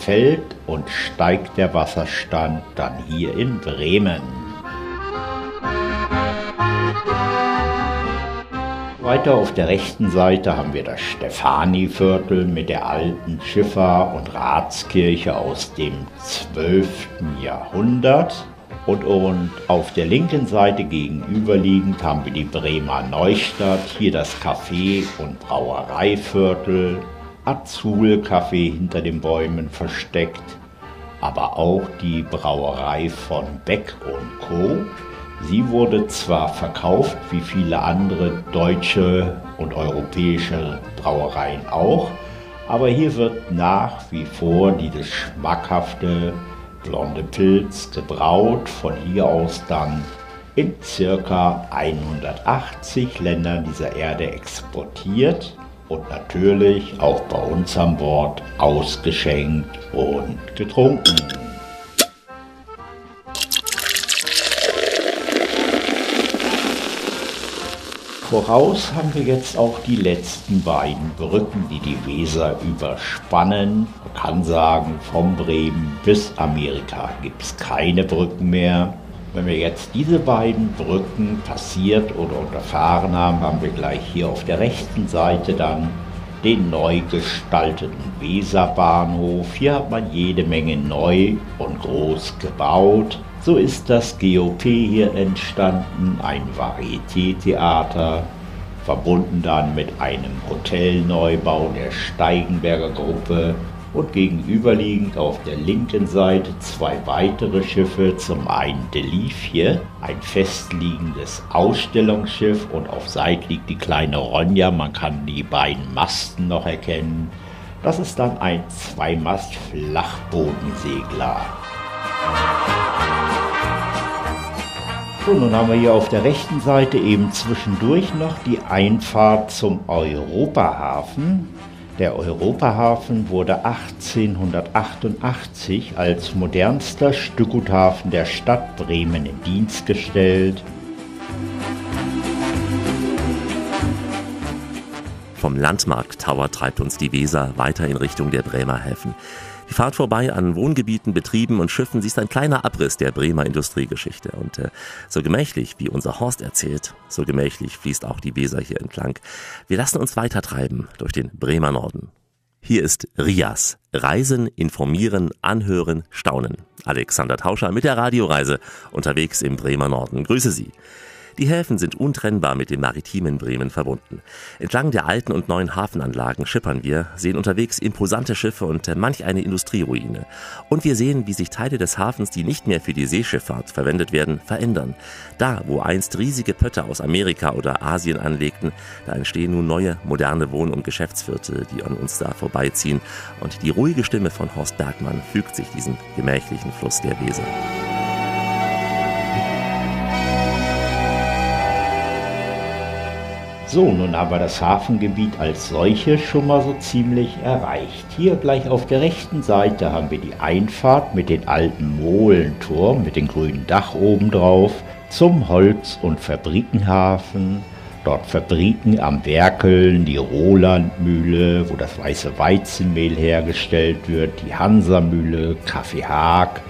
fällt und steigt der Wasserstand dann hier in Bremen. Weiter auf der rechten Seite haben wir das Stephaniviertel mit der alten Schiffer- und Ratskirche aus dem 12. Jahrhundert. Und, und auf der linken Seite gegenüberliegend haben wir die Bremer Neustadt, hier das Café- und Brauereiviertel, Azul-Café hinter den Bäumen versteckt, aber auch die Brauerei von Beck und Co. Sie wurde zwar verkauft wie viele andere deutsche und europäische Brauereien auch, aber hier wird nach wie vor dieses schmackhafte blonde Pilz gebraut, von hier aus dann in circa 180 Ländern dieser Erde exportiert und natürlich auch bei uns an Bord ausgeschenkt und getrunken. Voraus haben wir jetzt auch die letzten beiden Brücken, die die Weser überspannen. Man kann sagen, von Bremen bis Amerika gibt es keine Brücken mehr. Wenn wir jetzt diese beiden Brücken passiert oder unterfahren haben, haben wir gleich hier auf der rechten Seite dann den neu gestalteten Weserbahnhof. Hier hat man jede Menge neu und groß gebaut. So ist das GOP hier entstanden, ein Varieté-Theater, verbunden dann mit einem Hotelneubau der Steigenberger Gruppe und gegenüberliegend auf der linken Seite zwei weitere Schiffe, zum einen Delifje, ein festliegendes Ausstellungsschiff und auf Seite liegt die kleine Ronja, man kann die beiden Masten noch erkennen. Das ist dann ein Zweimast-Flachbodensegler. So, nun haben wir hier auf der rechten Seite eben zwischendurch noch die Einfahrt zum Europahafen. Der Europahafen wurde 1888 als modernster Stückguthafen der Stadt Bremen in Dienst gestellt. Vom Landmarkt Tower treibt uns die Weser weiter in Richtung der Bremer Häfen. Die Fahrt vorbei an Wohngebieten, Betrieben und Schiffen, sie ist ein kleiner Abriss der Bremer Industriegeschichte. Und äh, so gemächlich, wie unser Horst erzählt, so gemächlich fließt auch die Weser hier entlang. Wir lassen uns weitertreiben durch den Bremer Norden. Hier ist Rias. Reisen, informieren, anhören, staunen. Alexander Tauscher mit der Radioreise unterwegs im Bremer Norden. Grüße Sie. Die Häfen sind untrennbar mit dem maritimen Bremen verbunden. Entlang der alten und neuen Hafenanlagen schippern wir, sehen unterwegs imposante Schiffe und manch eine Industrieruine. Und wir sehen, wie sich Teile des Hafens, die nicht mehr für die Seeschifffahrt verwendet werden, verändern. Da, wo einst riesige Pötter aus Amerika oder Asien anlegten, da entstehen nun neue, moderne Wohn- und Geschäftsviertel, die an uns da vorbeiziehen. Und die ruhige Stimme von Horst Bergmann fügt sich diesem gemächlichen Fluss der Weser. So, nun haben wir das Hafengebiet als solches schon mal so ziemlich erreicht. Hier gleich auf der rechten Seite haben wir die Einfahrt mit den alten Molenturm mit dem grünen Dach oben drauf zum Holz- und Fabrikenhafen. Dort Fabriken am Werkeln, die Rolandmühle, wo das weiße Weizenmehl hergestellt wird, die Hansamühle, Kaffee Haag,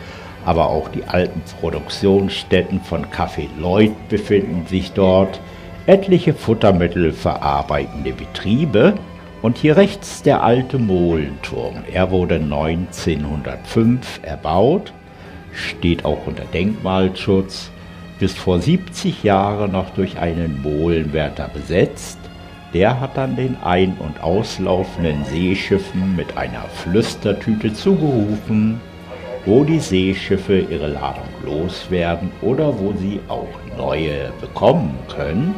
aber auch die alten Produktionsstätten von Kaffee Lloyd befinden sich dort etliche Futtermittel verarbeitende Betriebe und hier rechts der alte Molenturm. Er wurde 1905 erbaut, steht auch unter Denkmalschutz, bis vor 70 Jahren noch durch einen Molenwärter besetzt. Der hat dann den ein- und auslaufenden Seeschiffen mit einer Flüstertüte zugerufen, wo die Seeschiffe ihre Ladung loswerden oder wo sie auch neue bekommen können.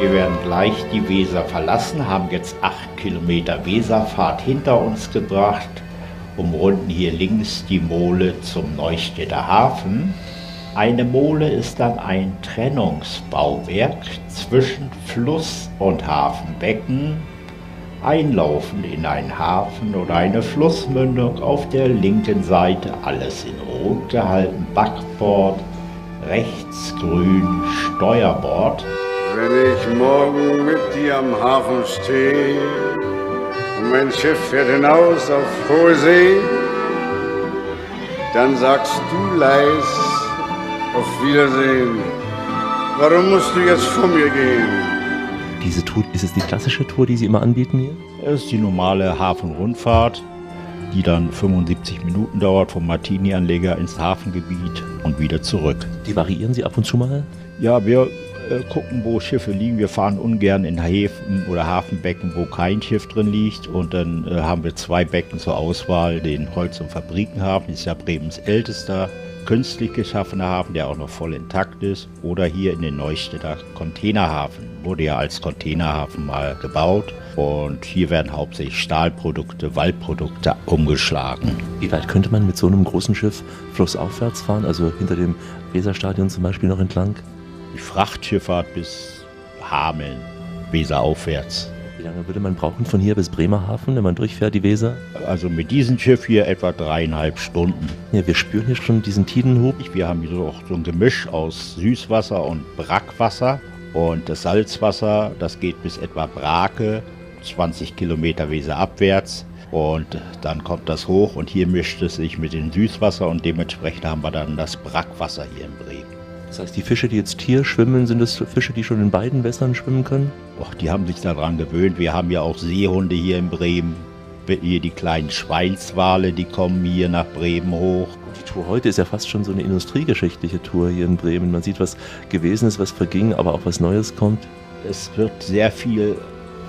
Wir werden gleich die Weser verlassen, haben jetzt acht Kilometer Weserfahrt hinter uns gebracht, umrunden hier links die Mole zum Neustädter Hafen. Eine Mole ist dann ein Trennungsbauwerk zwischen Fluss und Hafenbecken, einlaufend in einen Hafen oder eine Flussmündung auf der linken Seite, alles in Rot gehalten, Backbord, rechts grün, Steuerbord. Wenn ich morgen mit dir am Hafen stehe und mein Schiff fährt hinaus auf hohe See, dann sagst du leis auf Wiedersehen. Warum musst du jetzt von mir gehen? Diese Tour, ist es die klassische Tour, die Sie immer anbieten hier? Es ist die normale Hafenrundfahrt, die dann 75 Minuten dauert vom Martini-Anleger ins Hafengebiet und wieder zurück. Die variieren Sie ab und zu mal? Ja, wir äh, gucken, wo Schiffe liegen. Wir fahren ungern in Häfen oder Hafenbecken, wo kein Schiff drin liegt. Und dann äh, haben wir zwei Becken zur Auswahl. Den Holz- und Fabrikenhafen, ist ja Bremens ältester künstlich geschaffener Hafen, der auch noch voll intakt ist. Oder hier in den Neustädter Containerhafen. Wurde ja als Containerhafen mal gebaut. Und hier werden hauptsächlich Stahlprodukte, Waldprodukte umgeschlagen. Wie weit könnte man mit so einem großen Schiff flussaufwärts fahren? Also hinter dem Weserstadion zum Beispiel noch entlang? Die Frachtschifffahrt bis Hameln, Weser aufwärts. Wie lange würde man brauchen von hier bis Bremerhaven, wenn man durchfährt, die Weser? Also mit diesem Schiff hier etwa dreieinhalb Stunden. Ja, wir spüren hier schon diesen Tidenhub. Wir haben hier auch so ein Gemisch aus Süßwasser und Brackwasser. Und das Salzwasser, das geht bis etwa Brake, 20 Kilometer Weser abwärts. Und dann kommt das hoch und hier mischt es sich mit dem Süßwasser und dementsprechend haben wir dann das Brackwasser hier in Bremen. Das heißt, die Fische, die jetzt hier schwimmen, sind es Fische, die schon in beiden Wässern schwimmen können? Och, die haben sich daran gewöhnt. Wir haben ja auch Seehunde hier in Bremen. Hier die kleinen Schweinswale, die kommen hier nach Bremen hoch. Die Tour heute ist ja fast schon so eine industriegeschichtliche Tour hier in Bremen. Man sieht, was gewesen ist, was verging, aber auch was Neues kommt. Es wird sehr viel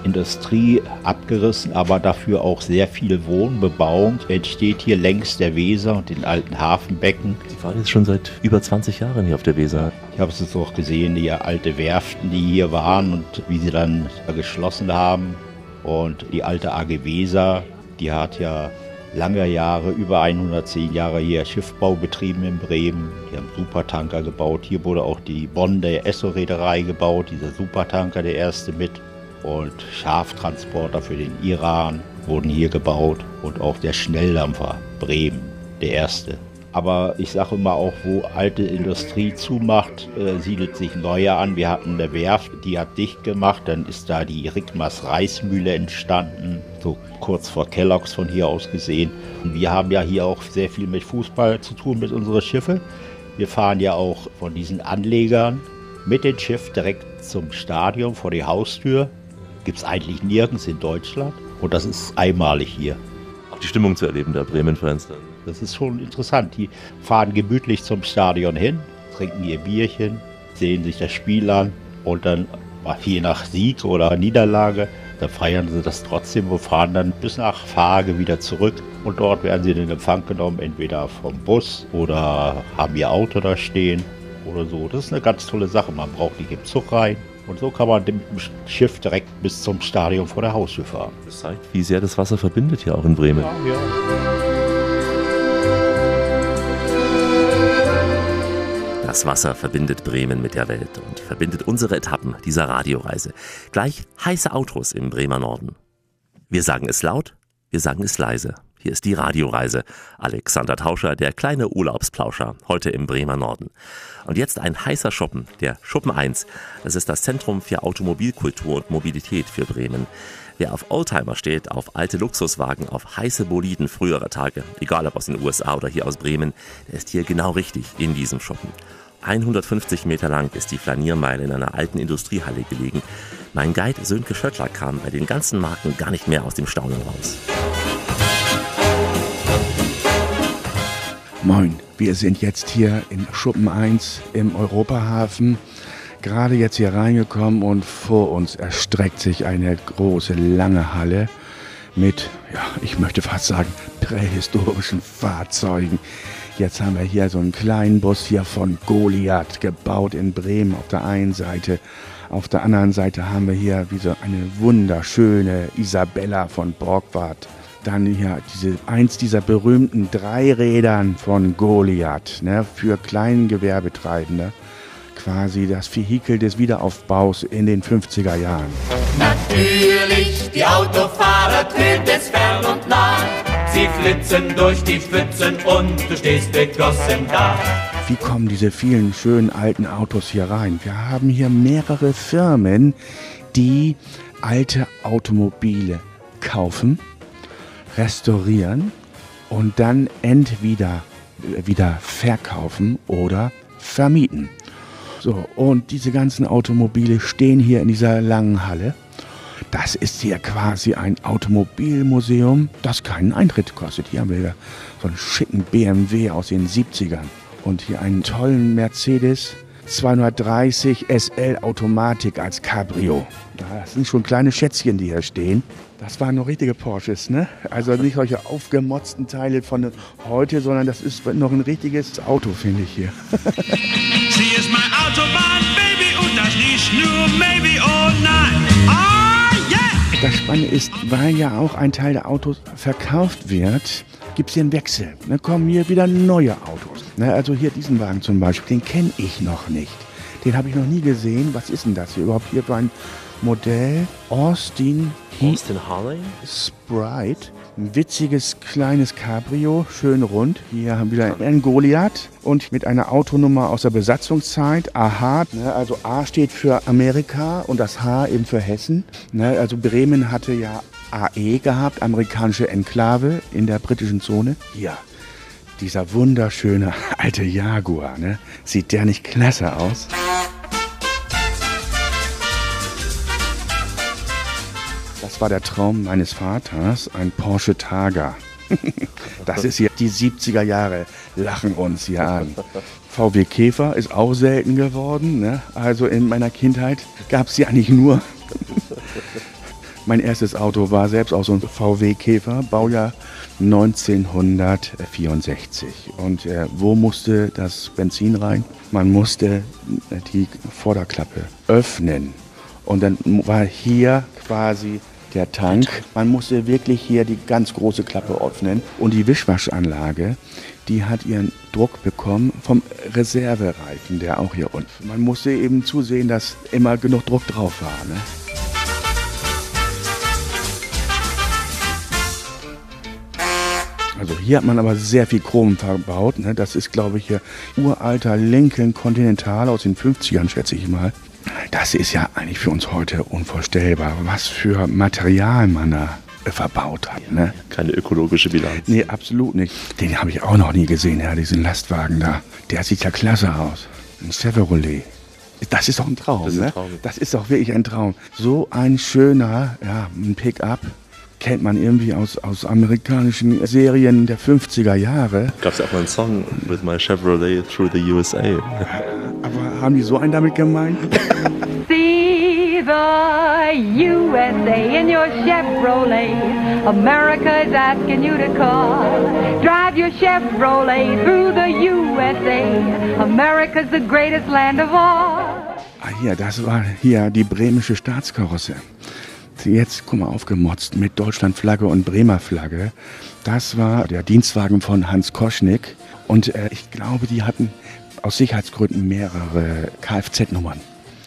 Industrie abgerissen, aber dafür auch sehr viel Wohnbebauung. Entsteht hier längs der Weser und den alten Hafenbecken. Sie fahren jetzt schon seit über 20 Jahren hier auf der Weser. Ich habe es jetzt auch gesehen, die alte Werften, die hier waren und wie sie dann geschlossen haben. Und die alte AG Weser, die hat ja lange Jahre, über 110 Jahre hier Schiffbau betrieben in Bremen. Die haben Supertanker gebaut. Hier wurde auch die Bonn der Esso-Reederei gebaut, dieser Supertanker, der erste mit und Schaftransporter für den Iran wurden hier gebaut und auch der Schnelldampfer Bremen, der erste. Aber ich sage immer auch, wo alte Industrie zumacht, äh, siedelt sich neue an. Wir hatten eine Werft, die hat dicht gemacht, dann ist da die Rickmers Reismühle entstanden, so kurz vor Kellogg's von hier aus gesehen. Und wir haben ja hier auch sehr viel mit Fußball zu tun mit unseren Schiffen. Wir fahren ja auch von diesen Anlegern mit dem Schiff direkt zum Stadion vor die Haustür gibt es eigentlich nirgends in Deutschland. Und das ist einmalig hier. Auch die Stimmung zu erleben der Bremen-Fans dann. Das ist schon interessant. Die fahren gemütlich zum Stadion hin, trinken ihr Bierchen, sehen sich das Spiel an und dann, je nach Sieg oder Niederlage, dann feiern sie das trotzdem und fahren dann bis nach Fage wieder zurück. Und dort werden sie in den Empfang genommen, entweder vom Bus oder haben ihr Auto da stehen oder so. Das ist eine ganz tolle Sache. Man braucht nicht im Zug rein. Und so kann man mit dem Schiff direkt bis zum Stadion vor der Haustür fahren. Das zeigt, wie sehr das Wasser verbindet hier auch in Bremen. Ja, ja. Das Wasser verbindet Bremen mit der Welt und verbindet unsere Etappen dieser Radioreise. Gleich heiße Autos im Bremer Norden. Wir sagen es laut, wir sagen es leise. Hier ist die Radioreise. Alexander Tauscher, der kleine Urlaubsplauscher, heute im Bremer Norden. Und jetzt ein heißer Schuppen, der Schuppen 1. Das ist das Zentrum für Automobilkultur und Mobilität für Bremen. Wer auf Oldtimer steht, auf alte Luxuswagen, auf heiße Boliden früherer Tage, egal ob aus den USA oder hier aus Bremen, der ist hier genau richtig in diesem Schuppen. 150 Meter lang ist die Flaniermeile in einer alten Industriehalle gelegen. Mein Guide Sönke Schöttler kam bei den ganzen Marken gar nicht mehr aus dem Staunen raus. Moin, wir sind jetzt hier in Schuppen 1 im Europahafen. Gerade jetzt hier reingekommen und vor uns erstreckt sich eine große, lange Halle mit, ja, ich möchte fast sagen, prähistorischen Fahrzeugen. Jetzt haben wir hier so einen kleinen Bus hier von Goliath gebaut in Bremen auf der einen Seite. Auf der anderen Seite haben wir hier wie so eine wunderschöne Isabella von Borgward dann hier diese, eins dieser berühmten Dreirädern von Goliath ne, für Kleingewerbetreibende. Quasi das Vehikel des Wiederaufbaus in den 50er Jahren. Natürlich, die Autofahrer trillt es fern und nah. Sie flitzen durch die Pfützen und du stehst begossen da. Wie kommen diese vielen schönen alten Autos hier rein? Wir haben hier mehrere Firmen, die alte Automobile kaufen restaurieren und dann entweder wieder verkaufen oder vermieten. So, und diese ganzen Automobile stehen hier in dieser langen Halle. Das ist hier quasi ein Automobilmuseum, das keinen Eintritt kostet. Hier haben wir so einen schicken BMW aus den 70ern und hier einen tollen Mercedes 230 SL Automatik als Cabrio. Das sind schon kleine Schätzchen, die hier stehen. Das waren noch richtige Porsches, ne? Also nicht solche aufgemotzten Teile von heute, sondern das ist noch ein richtiges Auto, finde ich hier. Sie ist mein Autobahn, Baby, und das nicht nur maybe, oh nein. Oh yeah! Das Spannende ist, weil ja auch ein Teil der Autos verkauft wird, gibt es hier einen Wechsel. Dann kommen hier wieder neue Autos. Ne, also hier diesen Wagen zum Beispiel, den kenne ich noch nicht. Den habe ich noch nie gesehen. Was ist denn das hier überhaupt hier für ein Modell? Austin Austin Harley. Sprite. Ein witziges kleines Cabrio, schön rund. Hier haben wir wieder ein Goliath und mit einer Autonummer aus der Besatzungszeit. AH, ne, also A steht für Amerika und das H eben für Hessen. Ne, also Bremen hatte ja AE gehabt, amerikanische Enklave in der britischen Zone. Hier, dieser wunderschöne alte Jaguar. Ne? Sieht der nicht klasse aus? Das war der Traum meines Vaters, ein Porsche Targa. Das ist hier die 70er Jahre, lachen uns hier an. VW Käfer ist auch selten geworden. Ne? Also in meiner Kindheit gab es sie eigentlich nur. mein erstes Auto war selbst auch so ein VW Käfer, Baujahr 1964. Und äh, wo musste das Benzin rein? Man musste die Vorderklappe öffnen. Und dann war hier quasi der Tank. Man musste wirklich hier die ganz große Klappe öffnen. Und die Wischwaschanlage, die hat ihren Druck bekommen vom Reservereifen, der auch hier unten. Man musste eben zusehen, dass immer genug Druck drauf war. Ne? Also hier hat man aber sehr viel Chrom verbaut. Ne? Das ist, glaube ich, hier uralter Lincoln Continental aus den 50ern, schätze ich mal. Das ist ja eigentlich für uns heute unvorstellbar, was für Material man da verbaut hat. Ne? Keine ökologische Bilanz. Nee, absolut nicht. Den habe ich auch noch nie gesehen, ja, diesen Lastwagen da. Der sieht ja klasse aus. Ein Chevrolet. Das ist doch ein Traum, Das ist ein ne? Traum. Das ist doch wirklich ein Traum. So ein schöner, ja, ein Pickup kennt man irgendwie aus, aus amerikanischen Serien der 50er Jahre. Gab es ja auch mal einen Song with my Chevrolet through the USA. Aber haben die so einen damit gemeint? See the USA in your Chevrolet. America is asking you to call. Drive your Chevrolet through the USA. America's the greatest land of all. Ah, hier, das war hier die bremische Staatskarosse. Jetzt, guck mal, aufgemotzt mit Deutschlandflagge und Bremer Flagge. Das war der Dienstwagen von Hans Koschnick. Und äh, ich glaube, die hatten aus Sicherheitsgründen mehrere Kfz-Nummern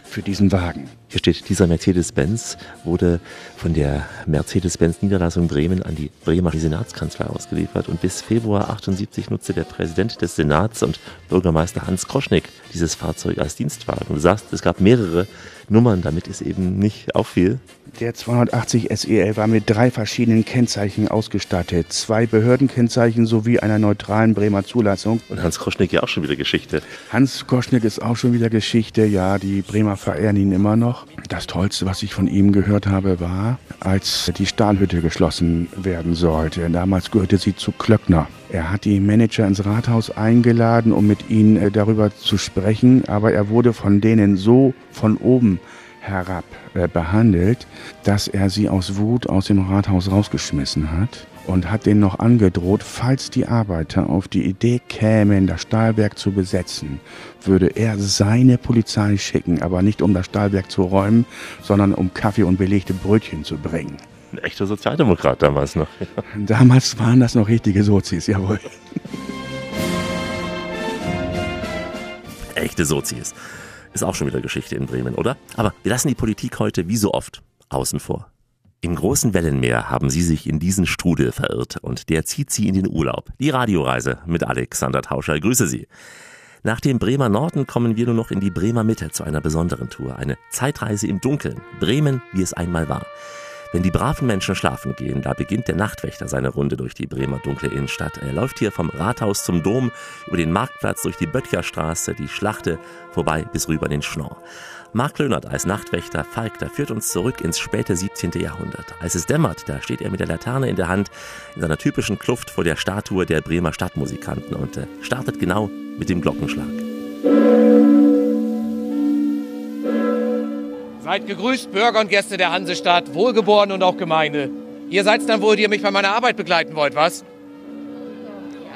für diesen Wagen. Hier steht, dieser Mercedes-Benz wurde von der Mercedes-Benz-Niederlassung Bremen an die Bremer Senatskanzlei ausgeliefert und bis Februar 78 nutzte der Präsident des Senats und Bürgermeister Hans Kroschnick dieses Fahrzeug als Dienstwagen. Du sagst, es gab mehrere Nummern, damit es eben nicht auffiel. Der 280 SEL war mit drei verschiedenen Kennzeichen ausgestattet. Zwei Behördenkennzeichen sowie einer neutralen Bremer Zulassung. Und Hans Kroschnick ja auch schon wieder Geschichte. Hans Koschnick ist auch schon wieder Geschichte. Ja, die Bremer verehren ihn immer noch. Das Tollste, was ich von ihm gehört habe, war, als die Stahlhütte geschlossen werden sollte. Damals gehörte sie zu Klöckner. Er hat die Manager ins Rathaus eingeladen, um mit ihnen äh, darüber zu sprechen, aber er wurde von denen so von oben herab äh, behandelt, dass er sie aus Wut aus dem Rathaus rausgeschmissen hat und hat denen noch angedroht, falls die Arbeiter auf die Idee kämen, das Stahlwerk zu besetzen, würde er seine Polizei schicken, aber nicht um das Stahlwerk zu räumen, sondern um Kaffee und belegte Brötchen zu bringen. Ein echter Sozialdemokrat damals noch. Damals waren das noch richtige Sozis, jawohl. Echte Sozis. Ist auch schon wieder Geschichte in Bremen, oder? Aber wir lassen die Politik heute wie so oft außen vor. Im großen Wellenmeer haben Sie sich in diesen Strudel verirrt und der zieht Sie in den Urlaub. Die Radioreise mit Alexander Tauscher. Grüße Sie. Nach dem Bremer Norden kommen wir nur noch in die Bremer Mitte zu einer besonderen Tour. Eine Zeitreise im Dunkeln. Bremen, wie es einmal war. Wenn die braven Menschen schlafen gehen, da beginnt der Nachtwächter seine Runde durch die Bremer dunkle Innenstadt. Er läuft hier vom Rathaus zum Dom, über den Marktplatz, durch die Böttcherstraße, die Schlachte, vorbei bis rüber den Schnorr. Mark Löhnert als Nachtwächter Falk, der führt uns zurück ins späte 17. Jahrhundert. Als es dämmert, da steht er mit der Laterne in der Hand in seiner typischen Kluft vor der Statue der Bremer Stadtmusikanten und äh, startet genau mit dem Glockenschlag. Seid gegrüßt, Bürger und Gäste der Hansestadt, wohlgeboren und auch Gemeinde. Ihr seid's dann wohl, die ihr mich bei meiner Arbeit begleiten wollt, was?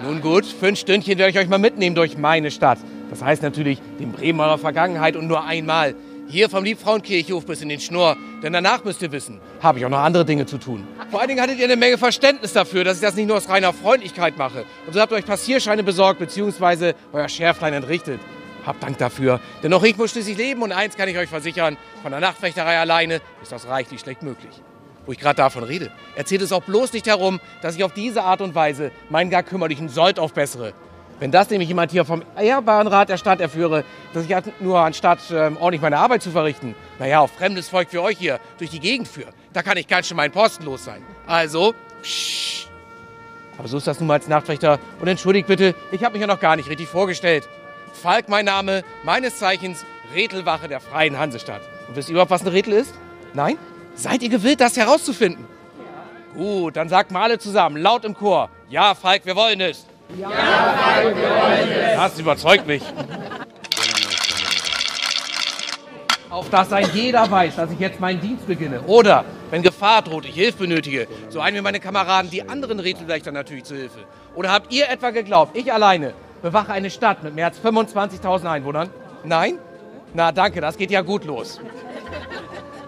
Nun gut, ein Stündchen werde ich euch mal mitnehmen durch meine Stadt. Das heißt natürlich den Bremer Vergangenheit und nur einmal. Hier vom Liebfrauenkirchhof bis in den Schnurr. Denn danach müsst ihr wissen, habe ich auch noch andere Dinge zu tun. Vor allen Dingen hattet ihr eine Menge Verständnis dafür, dass ich das nicht nur aus reiner Freundlichkeit mache. Und so habt ihr euch Passierscheine besorgt bzw. euer Schärflein entrichtet. Habt Dank dafür. Denn auch ich muss schließlich leben und eins kann ich euch versichern, von der Nachtwächterei alleine ist das reichlich schlecht möglich. wo ich gerade davon rede. Erzählt es auch bloß nicht herum, dass ich auf diese Art und Weise meinen gar kümmerlichen Sold aufbessere. Wenn das nämlich jemand hier vom ehrbaren Rat der Stadt erführe, dass ich nur anstatt ähm, ordentlich meine Arbeit zu verrichten, naja, auf fremdes Volk wie euch hier durch die Gegend führe, da kann ich ganz schön meinen Posten los sein. Also, psch. Aber so ist das nun mal als Nachtwächter. Und entschuldigt bitte, ich habe mich ja noch gar nicht richtig vorgestellt. Falk mein Name, meines Zeichens Rätelwache der Freien Hansestadt. Und wisst ihr überhaupt, was eine Rätel ist? Nein? Seid ihr gewillt, das herauszufinden? Gut, dann sagt mal alle zusammen, laut im Chor. Ja, Falk, wir wollen es. Ja. Das überzeugt mich. Auf dass ein jeder weiß, dass ich jetzt meinen Dienst beginne. Oder, wenn Gefahr droht, ich Hilfe benötige, so eilen mir meine Kameraden die anderen Rätelwächter natürlich zu Hilfe. Oder habt ihr etwa geglaubt, ich alleine bewache eine Stadt mit mehr als 25.000 Einwohnern? Nein? Na danke, das geht ja gut los.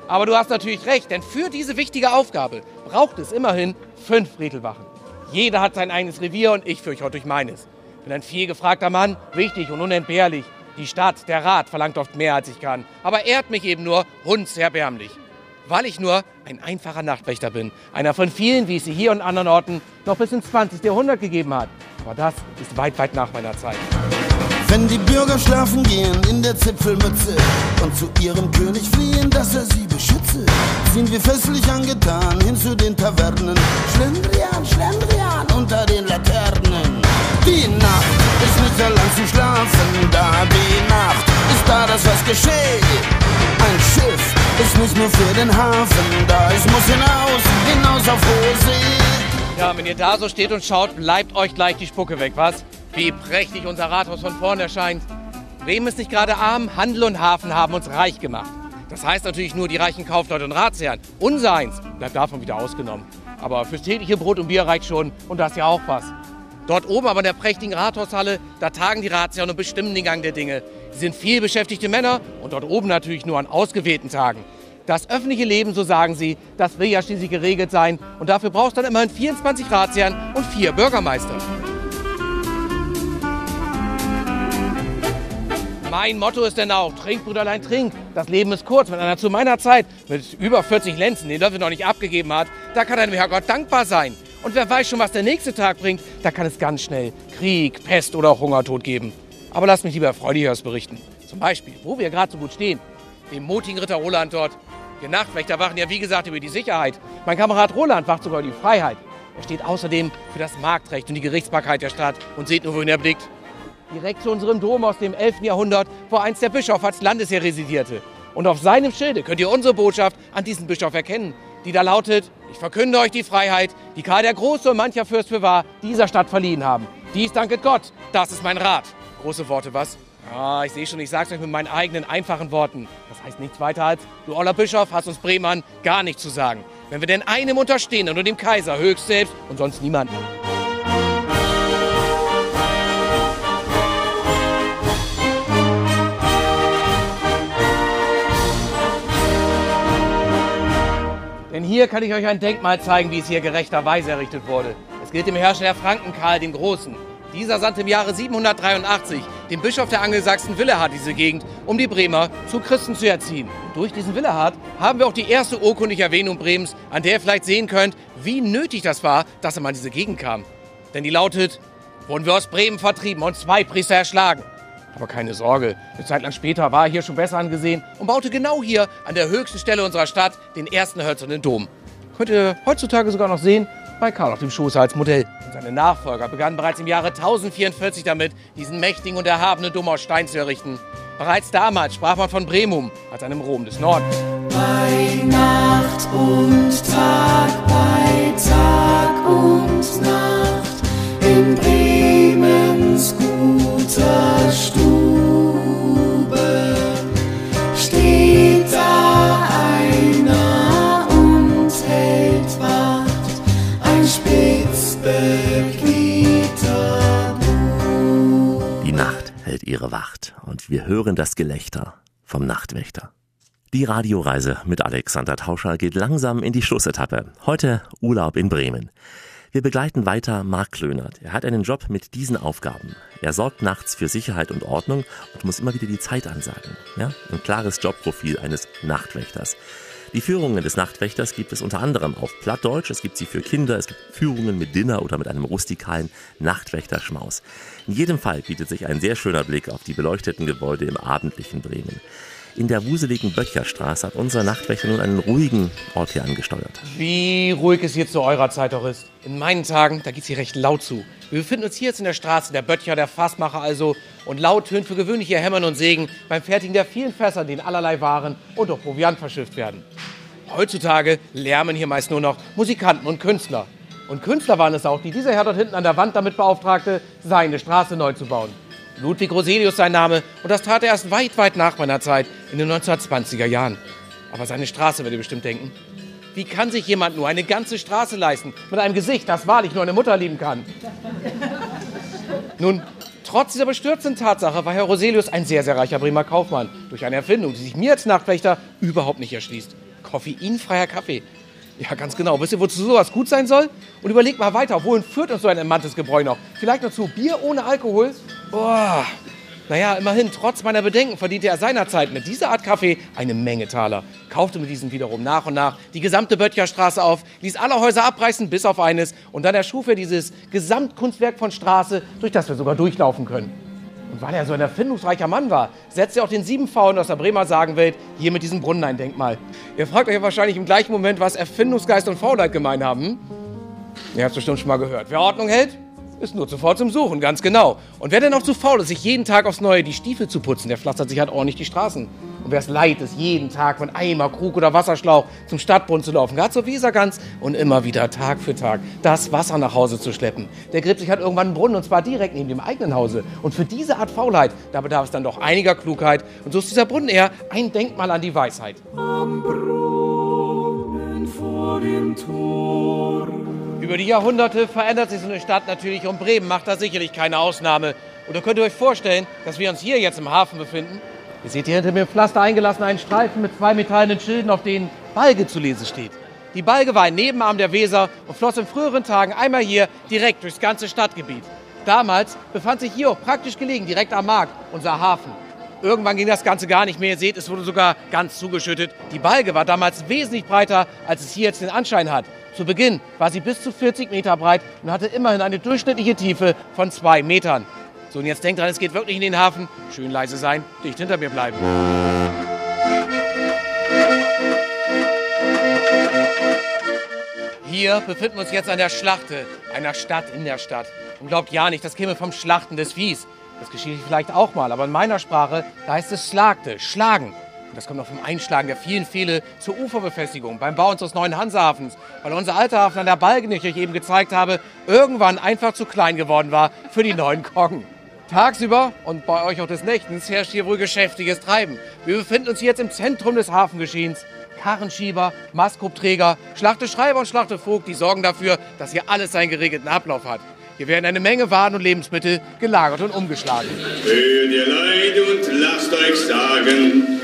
Aber du hast natürlich recht, denn für diese wichtige Aufgabe braucht es immerhin fünf Rätelwachen. Jeder hat sein eigenes Revier und ich führe euch heute durch meines. Bin ein viel gefragter Mann, wichtig und unentbehrlich. Die Stadt, der Rat verlangt oft mehr, als ich kann, aber ehrt mich eben nur hundserbärmlich. Weil ich nur ein einfacher Nachtwächter bin. Einer von vielen, wie es sie hier und anderen Orten noch bis ins 20. Jahrhundert gegeben hat. Aber das ist weit, weit nach meiner Zeit. Wenn die Bürger schlafen gehen in der Zipfelmütze und zu ihrem König fliehen, dass er sie beschütze, sind wir festlich angetan hin zu den Tavernen. Schlendrian, Schlendrian unter den Laternen. Die Nacht ist nicht allein zu schlafen, da die Nacht ist da, dass was geschieht. Ein Schiff ist nicht nur für den Hafen, da es muss hinaus, hinaus auf hohe See. Ja, wenn ihr da so steht und schaut, bleibt euch gleich die Spucke weg, was? Wie prächtig unser Rathaus von vorn erscheint. Bremen ist nicht gerade arm, Handel und Hafen haben uns reich gemacht. Das heißt natürlich nur die reichen Kaufleute und Ratsherren. Unseins bleibt davon wieder ausgenommen. Aber fürs tägliche Brot und Bier reicht schon und das ja auch was. Dort oben aber in der prächtigen Rathaushalle, da tagen die Ratsherren und bestimmen den Gang der Dinge. Sie sind viel beschäftigte Männer und dort oben natürlich nur an ausgewählten Tagen. Das öffentliche Leben, so sagen sie, das will ja schließlich geregelt sein. Und dafür brauchst du dann immerhin 24 Ratsherren und vier Bürgermeister. Mein Motto ist denn auch, trink, Brüderlein, trink. Das Leben ist kurz. Wenn einer zu meiner Zeit mit über 40 Lenzen den Löffel noch nicht abgegeben hat, da kann einem Herrgott dankbar sein. Und wer weiß schon, was der nächste Tag bringt, da kann es ganz schnell Krieg, Pest oder auch Hungertod geben. Aber lass mich lieber erfreulicheres berichten. Zum Beispiel, wo wir gerade so gut stehen, dem mutigen Ritter Roland dort. Wir Nachtwächter wachen ja wie gesagt über die Sicherheit. Mein Kamerad Roland wacht sogar über die Freiheit. Er steht außerdem für das Marktrecht und die Gerichtsbarkeit der Stadt. Und seht nur, wohin er blickt. Direkt zu unserem Dom aus dem 11. Jahrhundert, wo einst der Bischof als Landesherr residierte. Und auf seinem Schilde könnt ihr unsere Botschaft an diesen Bischof erkennen, die da lautet, ich verkünde euch die Freiheit, die Karl der Große und mancher Fürst für wahr dieser Stadt verliehen haben. Dies danket Gott, das ist mein Rat. Große Worte, was? Ah, ich sehe schon, ich sag's euch mit meinen eigenen einfachen Worten. Das heißt nichts weiter als, du oller Bischof hast uns Bremann gar nichts zu sagen. Wenn wir denn einem unterstehen und dem Kaiser höchst selbst und sonst niemanden. Denn hier kann ich euch ein Denkmal zeigen, wie es hier gerechterweise errichtet wurde. Es gilt dem Herrscher der Franken Karl dem Großen. Dieser sandte im Jahre 783 den Bischof der Angelsachsen Willehard diese Gegend, um die Bremer zu Christen zu erziehen. Durch diesen Willehard haben wir auch die erste urkundliche Erwähnung Bremens, an der ihr vielleicht sehen könnt, wie nötig das war, dass er mal in diese Gegend kam. Denn die lautet, wurden wir aus Bremen vertrieben und zwei Priester erschlagen. Aber keine Sorge, eine Zeit lang später war er hier schon besser angesehen und baute genau hier an der höchsten Stelle unserer Stadt den ersten hölzernen Dom. Könnt ihr heutzutage sogar noch sehen, bei Karl auf dem Schoße als Modell. Und seine Nachfolger begannen bereits im Jahre 1044 damit, diesen mächtigen und erhabenen Dom aus Stein zu errichten. Bereits damals sprach man von Bremum als einem Rom des Nordens. Bei Nacht und Tag, bei Tag und Nacht, und wir hören das Gelächter vom Nachtwächter. Die Radioreise mit Alexander Tauscher geht langsam in die Schlussetappe. Heute Urlaub in Bremen. Wir begleiten weiter Marc Klönert. Er hat einen Job mit diesen Aufgaben. Er sorgt nachts für Sicherheit und Ordnung und muss immer wieder die Zeit ansagen. Ja? Ein klares Jobprofil eines Nachtwächters. Die Führungen des Nachtwächters gibt es unter anderem auf Plattdeutsch. Es gibt sie für Kinder, es gibt Führungen mit Dinner oder mit einem rustikalen Nachtwächterschmaus. In jedem Fall bietet sich ein sehr schöner Blick auf die beleuchteten Gebäude im abendlichen Bremen. In der wuseligen Böttcherstraße hat unser Nachtwächter nun einen ruhigen Ort hier angesteuert. Wie ruhig es hier zu eurer Zeit auch ist. In meinen Tagen, da geht's hier recht laut zu. Wir befinden uns hier jetzt in der Straße, der Böttcher, der Fassmacher also. Und laut tönt für gewöhnlich ihr Hämmern und Sägen beim Fertigen der vielen Fässer, denen allerlei Waren und auch Proviant verschifft werden. Heutzutage lärmen hier meist nur noch Musikanten und Künstler. Und Künstler waren es auch, die dieser Herr dort hinten an der Wand damit beauftragte, seine Straße neu zu bauen. Ludwig Roselius sein Name und das tat er erst weit, weit nach meiner Zeit, in den 1920er Jahren. Aber seine Straße, werdet ihr bestimmt denken. Wie kann sich jemand nur eine ganze Straße leisten mit einem Gesicht, das wahrlich nur eine Mutter lieben kann? Nun, trotz dieser bestürzenden Tatsache war Herr Roselius ein sehr, sehr reicher Bremer Kaufmann durch eine Erfindung, die sich mir als Nachtwächter überhaupt nicht erschließt. Koffeinfreier Kaffee. Ja, ganz genau. Wisst ihr, wozu sowas gut sein soll? Und überlegt mal weiter, wohin führt uns so ein entmanntes Gebräu noch? Vielleicht noch zu Bier ohne Alkohol? Boah. Naja, immerhin, trotz meiner Bedenken verdiente er seinerzeit mit dieser Art Kaffee eine Menge Taler. Kaufte mit diesem wiederum nach und nach die gesamte Böttcherstraße auf, ließ alle Häuser abreißen, bis auf eines. Und dann erschuf er dieses Gesamtkunstwerk von Straße, durch das wir sogar durchlaufen können. Und weil er so ein erfindungsreicher Mann war, setzte er auch den sieben Faulen aus der Bremer Sagenwelt hier mit diesem Brunnen ein Denkmal. Ihr fragt euch ja wahrscheinlich im gleichen Moment, was Erfindungsgeist und Faulheit gemein haben. Ihr habt es bestimmt schon mal gehört. Wer Ordnung hält, ist nur zuvor zum Suchen, ganz genau. Und wer denn auch zu faul ist, sich jeden Tag aufs Neue die Stiefel zu putzen, der pflastert sich halt ordentlich die Straßen. Und wer es leid ist, jeden Tag mit Eimer, Krug oder Wasserschlauch zum Stadtbrunnen zu laufen, gerade zur Wesergans und immer wieder Tag für Tag das Wasser nach Hause zu schleppen, der gräbt sich halt irgendwann einen Brunnen und zwar direkt neben dem eigenen Hause. Und für diese Art Faulheit, da bedarf es dann doch einiger Klugheit. Und so ist dieser Brunnen eher ein Denkmal an die Weisheit. Am Brunnen vor dem Tor. Über die Jahrhunderte verändert sich so eine Stadt natürlich und Bremen macht da sicherlich keine Ausnahme. Und da könnt ihr euch vorstellen, dass wir uns hier jetzt im Hafen befinden. Ihr seht hier hinter mir im Pflaster eingelassen einen Streifen mit zwei metallenen Schilden, auf denen Balge zu lesen steht. Die Balge war ein Nebenarm der Weser und floss in früheren Tagen einmal hier direkt durchs ganze Stadtgebiet. Damals befand sich hier auch praktisch gelegen, direkt am Markt, unser Hafen. Irgendwann ging das Ganze gar nicht mehr. Ihr seht, es wurde sogar ganz zugeschüttet. Die Balge war damals wesentlich breiter, als es hier jetzt den Anschein hat. Zu Beginn war sie bis zu 40 Meter breit und hatte immerhin eine durchschnittliche Tiefe von zwei Metern. So, und jetzt denkt dran, es geht wirklich in den Hafen. Schön leise sein, dicht hinter mir bleiben. Hier befinden wir uns jetzt an der Schlachte, einer Stadt in der Stadt. Und glaubt ja nicht, das käme vom Schlachten des Viehs. Das geschieht vielleicht auch mal, aber in meiner Sprache, da heißt es Schlagte, schlagen. Und das kommt noch vom Einschlagen der vielen Pfähle zur Uferbefestigung, beim Bau unseres neuen Hansehafens, weil unser alter Hafen an der Balge, den ich euch eben gezeigt habe, irgendwann einfach zu klein geworden war für die neuen Koggen. Tagsüber und bei euch auch des Nächtens herrscht hier wohl geschäftiges Treiben. Wir befinden uns hier jetzt im Zentrum des Hafengeschehens. Karrenschieber, Mastkopträger, Schlachteschreiber und Schlachtevogt, die sorgen dafür, dass hier alles seinen geregelten Ablauf hat. Hier werden eine Menge Waren und Lebensmittel gelagert und umgeschlagen. Hört ihr Leid und lasst euch sagen,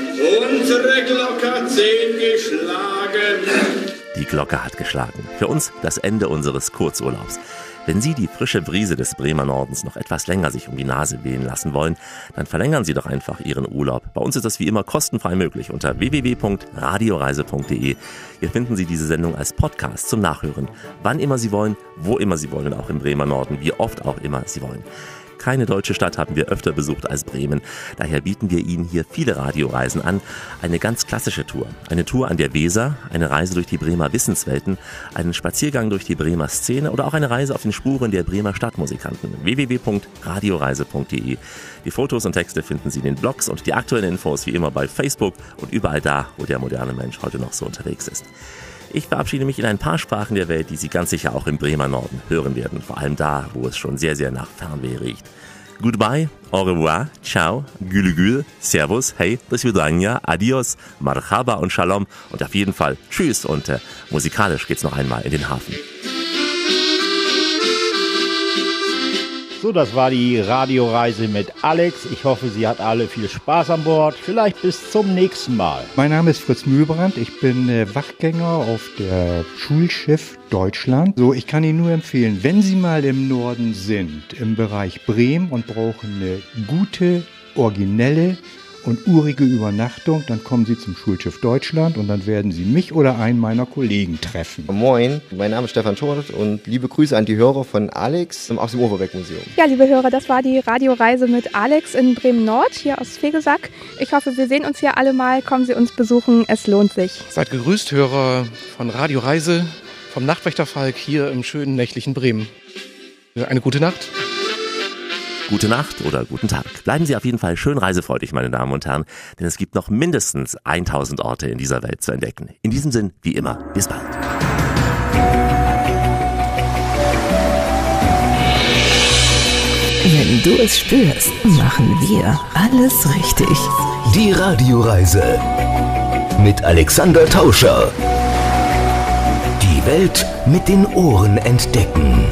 unsere Glocke hat zehn geschlagen. Die Glocke hat geschlagen. Für uns das Ende unseres Kurzurlaubs. Wenn Sie die frische Brise des Bremer Nordens noch etwas länger sich um die Nase wehen lassen wollen, dann verlängern Sie doch einfach Ihren Urlaub. Bei uns ist das wie immer kostenfrei möglich unter www.radioreise.de. Hier finden Sie diese Sendung als Podcast zum Nachhören. Wann immer Sie wollen, wo immer Sie wollen, auch im Bremer Norden, wie oft auch immer Sie wollen. Keine deutsche Stadt haben wir öfter besucht als Bremen. Daher bieten wir Ihnen hier viele Radioreisen an. Eine ganz klassische Tour. Eine Tour an der Weser, eine Reise durch die Bremer Wissenswelten, einen Spaziergang durch die Bremer Szene oder auch eine Reise auf den Spuren der Bremer Stadtmusikanten. www.radioreise.de. Die Fotos und Texte finden Sie in den Blogs und die aktuellen Infos wie immer bei Facebook und überall da, wo der moderne Mensch heute noch so unterwegs ist. Ich verabschiede mich in ein paar Sprachen der Welt, die Sie ganz sicher auch im Bremer Norden hören werden. Vor allem da, wo es schon sehr, sehr nach Fernweh riecht. Goodbye, au revoir, ciao, gülü gül, servus, hey, bis vidania, adios, marhaba und shalom und auf jeden Fall tschüss und äh, musikalisch geht's noch einmal in den Hafen. So, das war die Radioreise mit Alex. Ich hoffe, sie hat alle viel Spaß an Bord. Vielleicht bis zum nächsten Mal. Mein Name ist Fritz Mühlbrand. Ich bin äh, Wachgänger auf der Schulschiff Deutschland. So, ich kann Ihnen nur empfehlen, wenn Sie mal im Norden sind, im Bereich Bremen und brauchen eine gute, originelle und urige Übernachtung. Dann kommen Sie zum Schulschiff Deutschland und dann werden Sie mich oder einen meiner Kollegen treffen. Moin, mein Name ist Stefan Schort und liebe Grüße an die Hörer von Alex aus dem Overbeck Museum. Ja, liebe Hörer, das war die Radioreise mit Alex in Bremen Nord, hier aus Fegesack. Ich hoffe, wir sehen uns hier alle mal. Kommen Sie uns besuchen, es lohnt sich. Seid gegrüßt, Hörer von Radioreise vom Nachtwächterfalk hier im schönen nächtlichen Bremen. Eine gute Nacht. Gute Nacht oder guten Tag. Bleiben Sie auf jeden Fall schön reisefreudig, meine Damen und Herren, denn es gibt noch mindestens 1000 Orte in dieser Welt zu entdecken. In diesem Sinn, wie immer, bis bald. Wenn du es spürst, machen wir alles richtig. Die Radioreise mit Alexander Tauscher. Die Welt mit den Ohren entdecken.